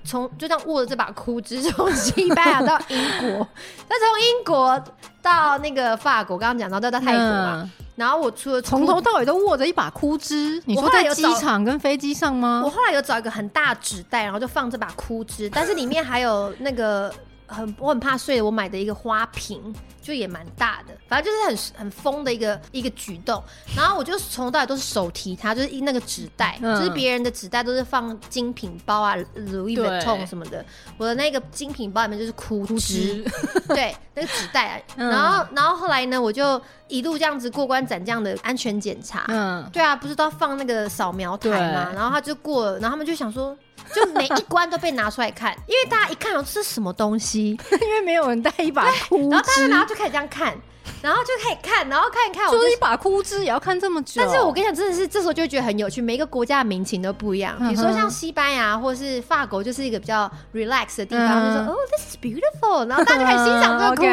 从就这样握着这把枯枝，从西班牙到英国，再从英国到那个法国，刚刚讲到再到泰国嘛。嗯然后我除了从头到尾都握着一把枯枝，你说在机场跟飞机上吗？我后来有找一个很大纸袋，然后就放这把枯枝，但是里面还有那个。很我很怕碎，我买的一个花瓶就也蛮大的，反正就是很很疯的一个一个举动。然后我就从头到尾都是手提它，就是一那个纸袋，嗯、就是别人的纸袋都是放精品包啊，Louis Vuitton 什么的，我的那个精品包里面就是枯枝，对，那个纸袋、然后然后后来呢，我就一路这样子过关斩将的安全检查。嗯，对啊，不是都要放那个扫描台嘛？然后他就过了，然后他们就想说。就每一关都被拿出来看，因为大家一看，哦，这是什么东西？因为没有人带一把枯枝，然后大家然后就开始这样看。然后就可以看，然后看一看，就是一把枯枝也要看这么久。但是我跟你讲，真的是这时候就会觉得很有趣。每一个国家的民情都不一样。比如说像西班牙或是法国，就是一个比较 relax 的地方，就说哦，this is beautiful，然后大家就开始欣赏这个枯枝。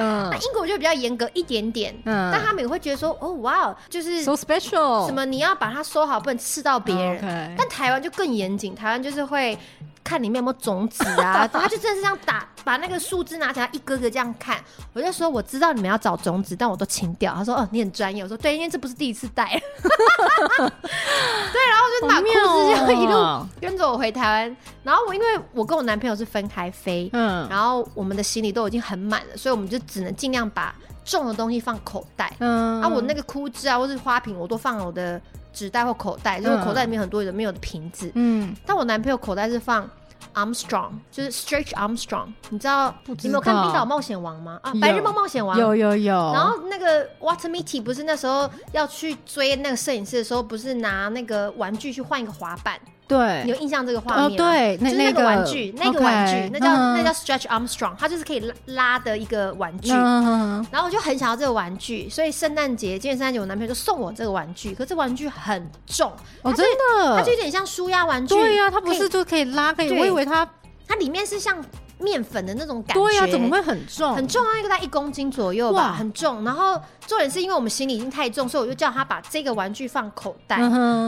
那英国就比较严格一点点，但他们也会觉得说，哦，哇，就是 so special，什么你要把它收好，不能刺到别人。但台湾就更严谨，台湾就是会。看里面有没有种子啊？他就真的是这样打，把那个树枝拿起来，一个个这样看。我就说我知道你们要找种子，但我都清掉。他说哦，你很专业。我说对，因为这不是第一次带。对，然后就把枯枝就一路跟着我回台湾。然后我因为我跟我男朋友是分开飞，嗯，然后我们的行李都已经很满了，所以我们就只能尽量把重的东西放口袋。嗯，啊，我那个枯枝啊，或是花瓶，我都放了我的。纸袋或口袋，就是口袋里面很多有没有的瓶子。嗯，但我男朋友口袋是放 Armstrong，就是 Stretch Armstrong。你知道，知道你没有看《冰岛冒险王》吗？啊，白日梦冒险王有有有。然后那个 Walter Mitty 不是那时候要去追那个摄影师的时候，不是拿那个玩具去换一个滑板？对，你有印象这个画面吗？对，就是那个玩具，那个玩具，那叫那叫 Stretch Armstrong，它就是可以拉拉的一个玩具。然后我就很想要这个玩具，所以圣诞节，今年圣诞节我男朋友就送我这个玩具。可是这玩具很重哦，真的，它就有点像舒压玩具。对呀，它不是就可以拉，可以。我以为它它里面是像。面粉的那种感觉，对呀、啊，怎么会很重？很重啊，一个大概一公斤左右吧，哇很重。然后重点是因为我们行李已经太重，所以我就叫他把这个玩具放口袋。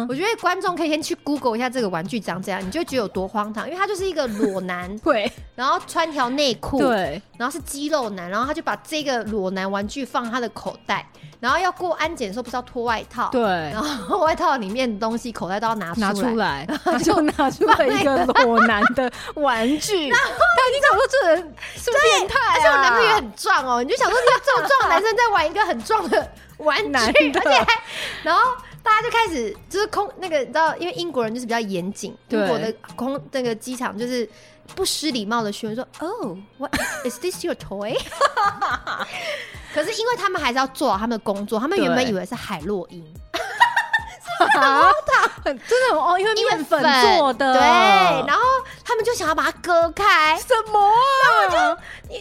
我觉得观众可以先去 Google 一下这个玩具长怎样，你就觉得有多荒唐，因为他就是一个裸男，对，然后穿条内裤，对，然后是肌肉男，然后他就把这个裸男玩具放他的口袋。然后要过安检的时候，不是要脱外套？对。然后外套里面的东西、口袋都要拿出来，拿出来，就拿出来一个裸男的玩具。然后你想说这人是不是变态啊？而且我男朋友也很壮哦，你就想说，你这么壮的男生在玩一个很壮的玩具，而且还，然后大家就开始就是空那个，你知道，因为英国人就是比较严谨，英国的空那个机场就是不失礼貌的询问说：“Oh, what is this your toy？” 可是因为他们还是要做好他们的工作，他们原本以为是海洛因，啊，真的很哦，因为面粉做的，对，然后他们就想要把它割开，什么啊？就，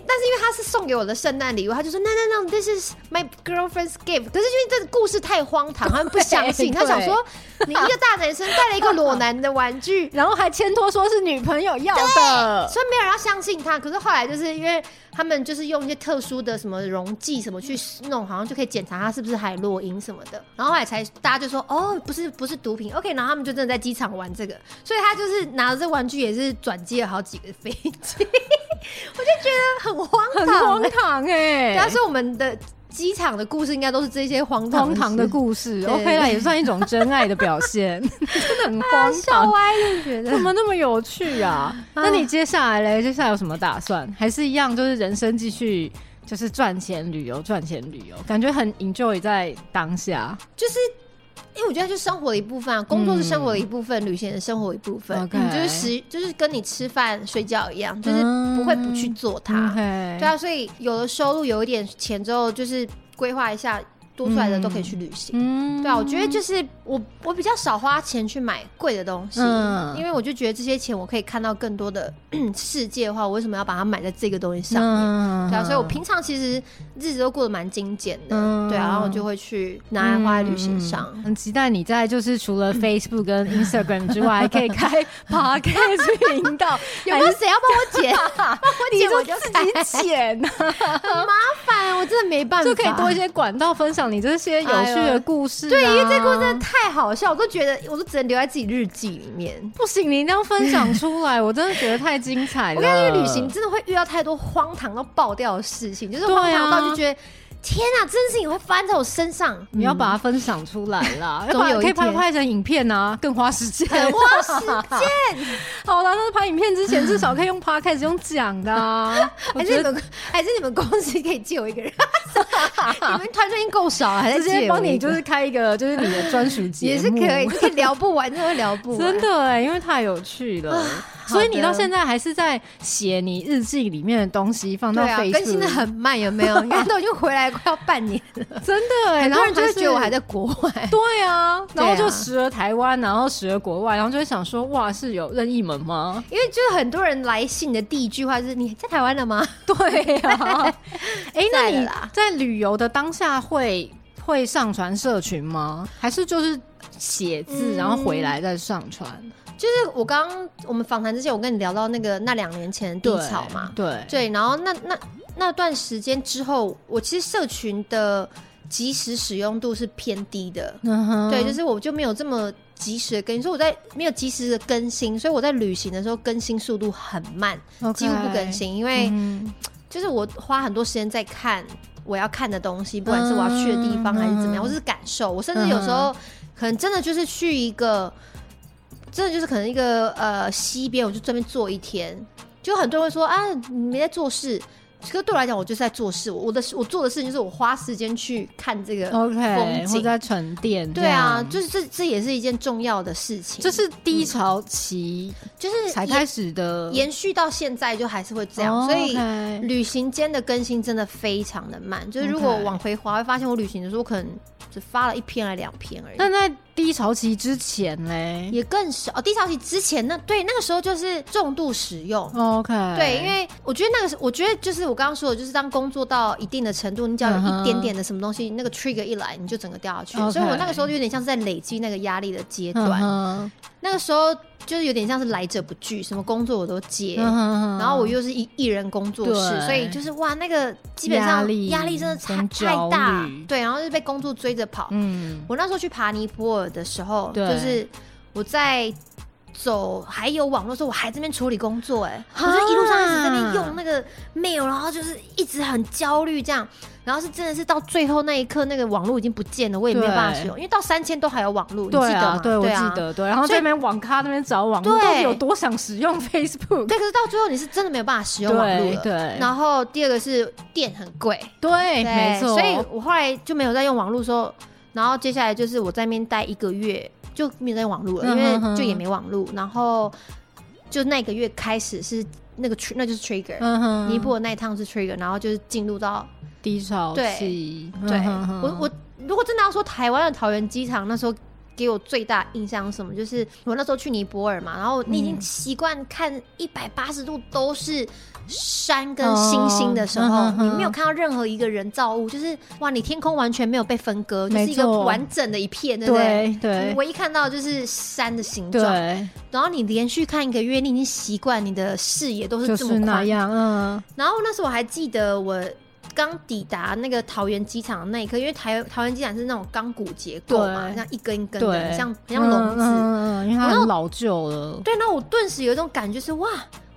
但是因为他是送给我的圣诞礼物，他就说 no no no，this is my girlfriend's gift。可是因为这个故事太荒唐，他们不相信，他想说你一个大男生带了一个裸男的玩具，然后还牵拖说是女朋友要的，所以没有人要相信他。可是后来就是因为。他们就是用一些特殊的什么溶剂什么去弄，好像就可以检查它是不是海洛因什么的。然后后来才大家就说哦，不是不是毒品，OK。然后他们就真的在机场玩这个，所以他就是拿着这玩具也是转机了好几个飞机，我就觉得很荒唐，很荒唐哎。对啊，所以我们的机场的故事应该都是这些荒唐荒唐的故事。OK 啦，也算一种真爱的表现，真的很荒笑。歪就觉得怎么那么有趣啊？那你接下来嘞？接下来有什么打算？还是一样，就是人生继续，就是赚钱旅游，赚钱旅游，感觉很 enjoy 在当下。就是。因为我觉得就是生活的一部分啊，工作是生活的一部分，嗯、旅行是生活的一部分。Okay 嗯、就是食，就是跟你吃饭睡觉一样，就是不会不去做它。嗯、对啊，所以有了收入，有一点钱之后，就是规划一下。多出来的都可以去旅行，嗯，对啊，我觉得就是我我比较少花钱去买贵的东西，嗯，因为我就觉得这些钱我可以看到更多的 世界的话，我为什么要把它买在这个东西上面？嗯、对啊，所以我平常其实日子都过得蛮精简的，嗯、对啊，然后我就会去拿来花在旅行上。嗯、很期待你在就是除了 Facebook 跟 Instagram 之外，还可以开 Podcast 频道，有没有谁要帮我剪？帮我剪我就自己剪，很麻烦，我真的没办法，就可以多一些管道分享。你这些有趣的故事、啊，对，因为这故事真的太好笑，我都觉得我都只能留在自己日记里面。不行，你一定要分享出来，我真的觉得太精彩了。我感觉旅行真的会遇到太多荒唐到爆掉的事情，就是荒唐到就觉得。天啊，这件事情会发生在我身上，你要把它分享出来啦，总有可以拍拍成影片啊，更花时间，很花时间。好了，那拍影片之前至少可以用 Podcast 用讲的啊，还是你们还是你们公司可以借我一个人？你们团队已经够少了，还是直接帮你就是开一个就是你的专属节目。也是可以，可以聊不完，真的聊不完，真的哎，因为太有趣了。所以你到现在还是在写你日记里面的东西，放到 Facebook 更新的很慢，有没有？你看都已经回来快要半年了，真的哎。很多人就会觉得我还在国外。对啊，然后就时而台湾，然后时而国外，然后就会想说，哇，是有任意门吗？因为就是很多人来信的第一句话是：你在台湾了吗？对啊。哎，那你在旅游的当下会会上传社群吗？还是就是写字，然后回来再上传？就是我刚刚我们访谈之前，我跟你聊到那个那两年前的低潮嘛，对对，然后那那那段时间之后，我其实社群的即时使用度是偏低的，嗯，对，就是我就没有这么及时的更新，所以我在没有及时的更新，所以我在旅行的时候更新速度很慢，Okay, 几乎不更新，因为就是我花很多时间在看我要看的东西，不管是我要去的地方还是怎么样，或是感受，我甚至有时候可能真的就是去一个。真的就是可能一个呃西边，我就专门坐一天。就很多人会说啊，你没在做事。其实对我来讲，我就是在做事。我的我做的事情就是我花时间去看这个风景，在沉淀。对啊，就是这这也是一件重要的事情。这是低潮期，嗯、就是才开始的，延续到现在就还是会这样。Oh, 所以旅行间的更新真的非常的慢。就是如果往回滑，会发现我旅行的时候可能只发了一篇还两篇而已。但在低潮期之前嘞，也更少。低潮期之前，那对那个时候就是重度使用。OK，对，因为我觉得那个是，我觉得就是我刚刚说的，就是当工作到一定的程度，你只要有一点点的什么东西，那个 trigger 一来，你就整个掉下去。所以我那个时候就有点像是在累积那个压力的阶段。那个时候就是有点像是来者不拒，什么工作我都接，然后我又是一一人工作室，所以就是哇，那个基本上压力真的太太大。对，然后就被工作追着跑。嗯，我那时候去爬尼泊尔的时候，就是我在走还有网络的时候，我还在这边处理工作，哎，我就一路上一直在那边用那个 mail，然后就是一直很焦虑这样。然后是真的是到最后那一刻，那个网络已经不见了，我也没有办法使用，因为到三千都还有网络，你记得吗？对，我记得，对。然后在那边网咖那边找网络，到底有多想使用 Facebook？对，可是到最后你是真的没有办法使用网络了。对。然后第二个是电很贵，对，没错。所以我后来就没有再用网络，说，然后接下来就是我在那边待一个月，就没有在网络了，因为就也没网络。然后就那个月开始是那个那就是 trigger，尼泊尔那一趟是 trigger，然后就是进入到。低潮期，对，对我我如果真的要说台湾的桃园机场那时候给我最大印象是什么？就是我那时候去尼泊尔嘛，然后你已经习惯看一百八十度都是山跟星星的时候，你没有看到任何一个人造物，就是哇，你天空完全没有被分割，就是一个完整的一片，对不对？对，唯一看到就是山的形状。对，然后你连续看一个月，你已经习惯你的视野都是这么宽。嗯，然后那时候我还记得我。刚抵达那个桃园机场的那一刻，因为台桃园机场是那种钢骨结构嘛，像一根一根的，像很像笼子，因为它很老旧了。对，那我顿时有一种感觉是哇，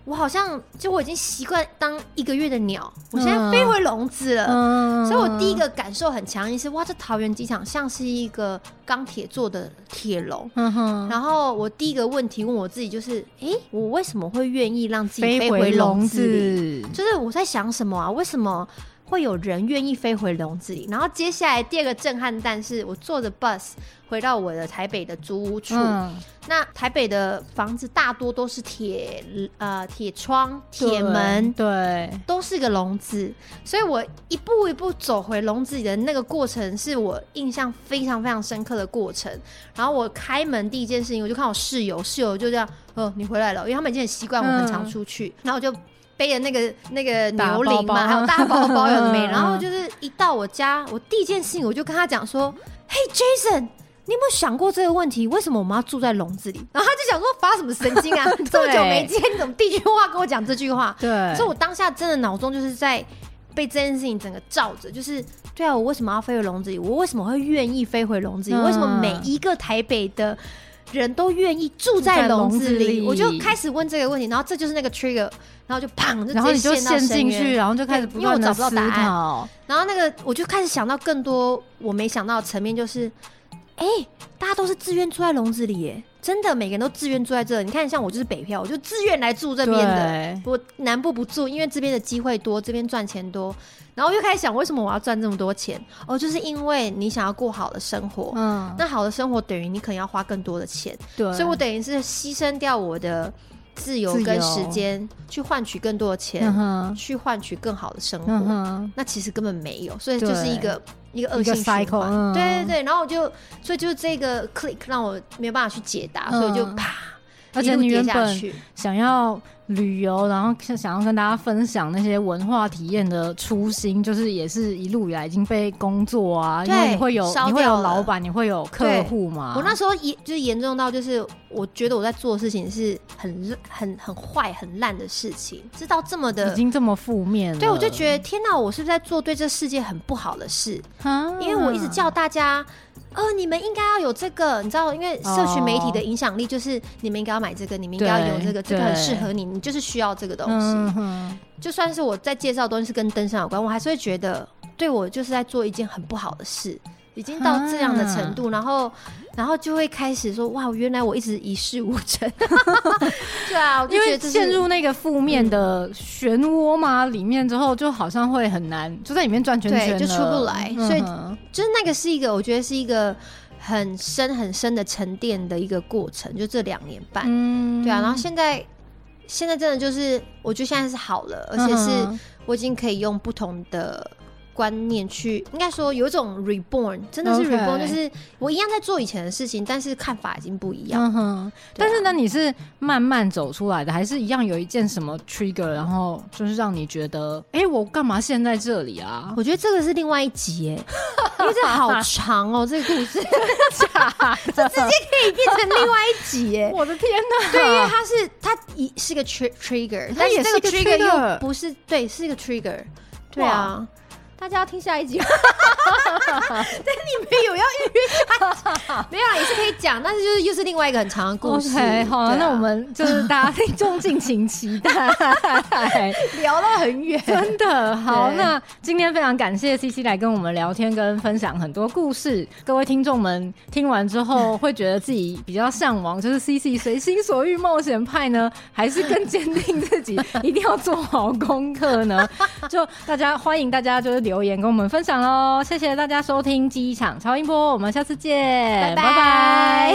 我好像就我已经习惯当一个月的鸟，我现在飞回笼子了，嗯、所以我第一个感受很强烈是，哇，这桃园机场像是一个钢铁做的铁笼。嗯。然后我第一个问题问我自己就是，哎、欸，我为什么会愿意让自己飞回笼子里？就是我在想什么啊？为什么？会有人愿意飞回笼子里，然后接下来第二个震撼弹是我坐着 bus 回到我的台北的租屋处。嗯、那台北的房子大多都是铁呃铁窗、铁门，对，都是个笼子。所以我一步一步走回笼子里的那个过程，是我印象非常非常深刻的过程。然后我开门第一件事情，我就看我室友，室友就这样，哦，你回来了，因为他们已经很习惯我很常出去，嗯、然后我就。背着那个那个牛铃嘛，还有大包包有的没，然后就是一到我家，我第一件事情我就跟他讲说：“嘿，Jason，你有没有想过这个问题？为什么我们要住在笼子里？”然后他就想说：“发什么神经啊？这么久没见，你怎么第一句话跟我讲这句话？”对，所以我当下真的脑中就是在被这件事情整个罩着，就是对啊，我为什么要飞回笼子里？我为什么会愿意飞回笼子里？为什么每一个台北的人都愿意住在笼子里？我就开始问这个问题，然后这就是那个 trigger。然后就砰，然后你就陷进去，然后就开始不断的思考。然后那个我就开始想到更多我没想到的层面，就是，哎，大家都是自愿住在笼子里耶，真的每个人都自愿住在这。你看，像我就是北漂，我就自愿来住这边的。我南部不住，因为这边的机会多，这边赚钱多。然后又开始想，为什么我要赚这么多钱？哦，就是因为你想要过好的生活。嗯，那好的生活等于你可能要花更多的钱。对，所以我等于是牺牲掉我的。自由跟时间去换取更多的钱，去换取更好的生活，那其实根本没有，所以就是一个一个恶性循环。对对对，然后我就所以就是这个 click 让我没有办法去解答，所以就啪，而且你原本想要。旅游，然后想要跟大家分享那些文化体验的初心，就是也是一路以来已经被工作啊，因为你会有你会有老板，你会有客户嘛。我那时候严就是严重到，就是我觉得我在做的事情是很很很坏、很烂的事情，知道这么的已经这么负面了。对，我就觉得天哪，我是不是在做对这世界很不好的事？啊，因为我一直叫大家。哦，你们应该要有这个，你知道，因为社群媒体的影响力就是你们应该要买这个，你们应该要有这个，这个很适合你，你就是需要这个东西。嗯、就算是我在介绍东西是跟登山有关，我还是会觉得，对我就是在做一件很不好的事。已经到这样的程度，啊、然后，然后就会开始说：“哇，原来我一直一事无成。” 对啊，因为陷入那个负面的漩涡嘛，里面之后就好像会很难，就在里面转圈圈，就出不来。嗯、所以，就是那个是一个，我觉得是一个很深很深的沉淀的一个过程。就这两年半，嗯、对啊。然后现在，现在真的就是，我觉得现在是好了，而且是我已经可以用不同的。观念去，应该说有一种 reborn，真的是 reborn，Okay 就是我一样在做以前的事情，但是看法已经不一样。嗯哼，啊、但是呢，你是慢慢走出来的，还是一样有一件什么 trigger，然后就是让你觉得，哎、欸，我干嘛现在这里啊？我觉得这个是另外一集，哎，因为这好长哦，这个故事，这直接可以变成另外一集，哎，我的天哪！对，因为它是它一是个 trigger，但是这个 trigger 又不是，对，是一个 trigger，对啊。大家要听下一集，但你没有要预约，没有啦，也是可以讲，但是就是又是另外一个很长的故事。啊、那我们就是大家听众敬请期待，聊到很远，真的好。那今天非常感谢 CC 来跟我们聊天，跟分享很多故事。各位听众们听完之后，会觉得自己比较向往，就是 CC 随心所欲冒险派呢，还是更坚定自己一定要做好功课呢？就大家欢迎大家就是留。留言跟我们分享喽，谢谢大家收听机场超音波，我们下次见，拜拜。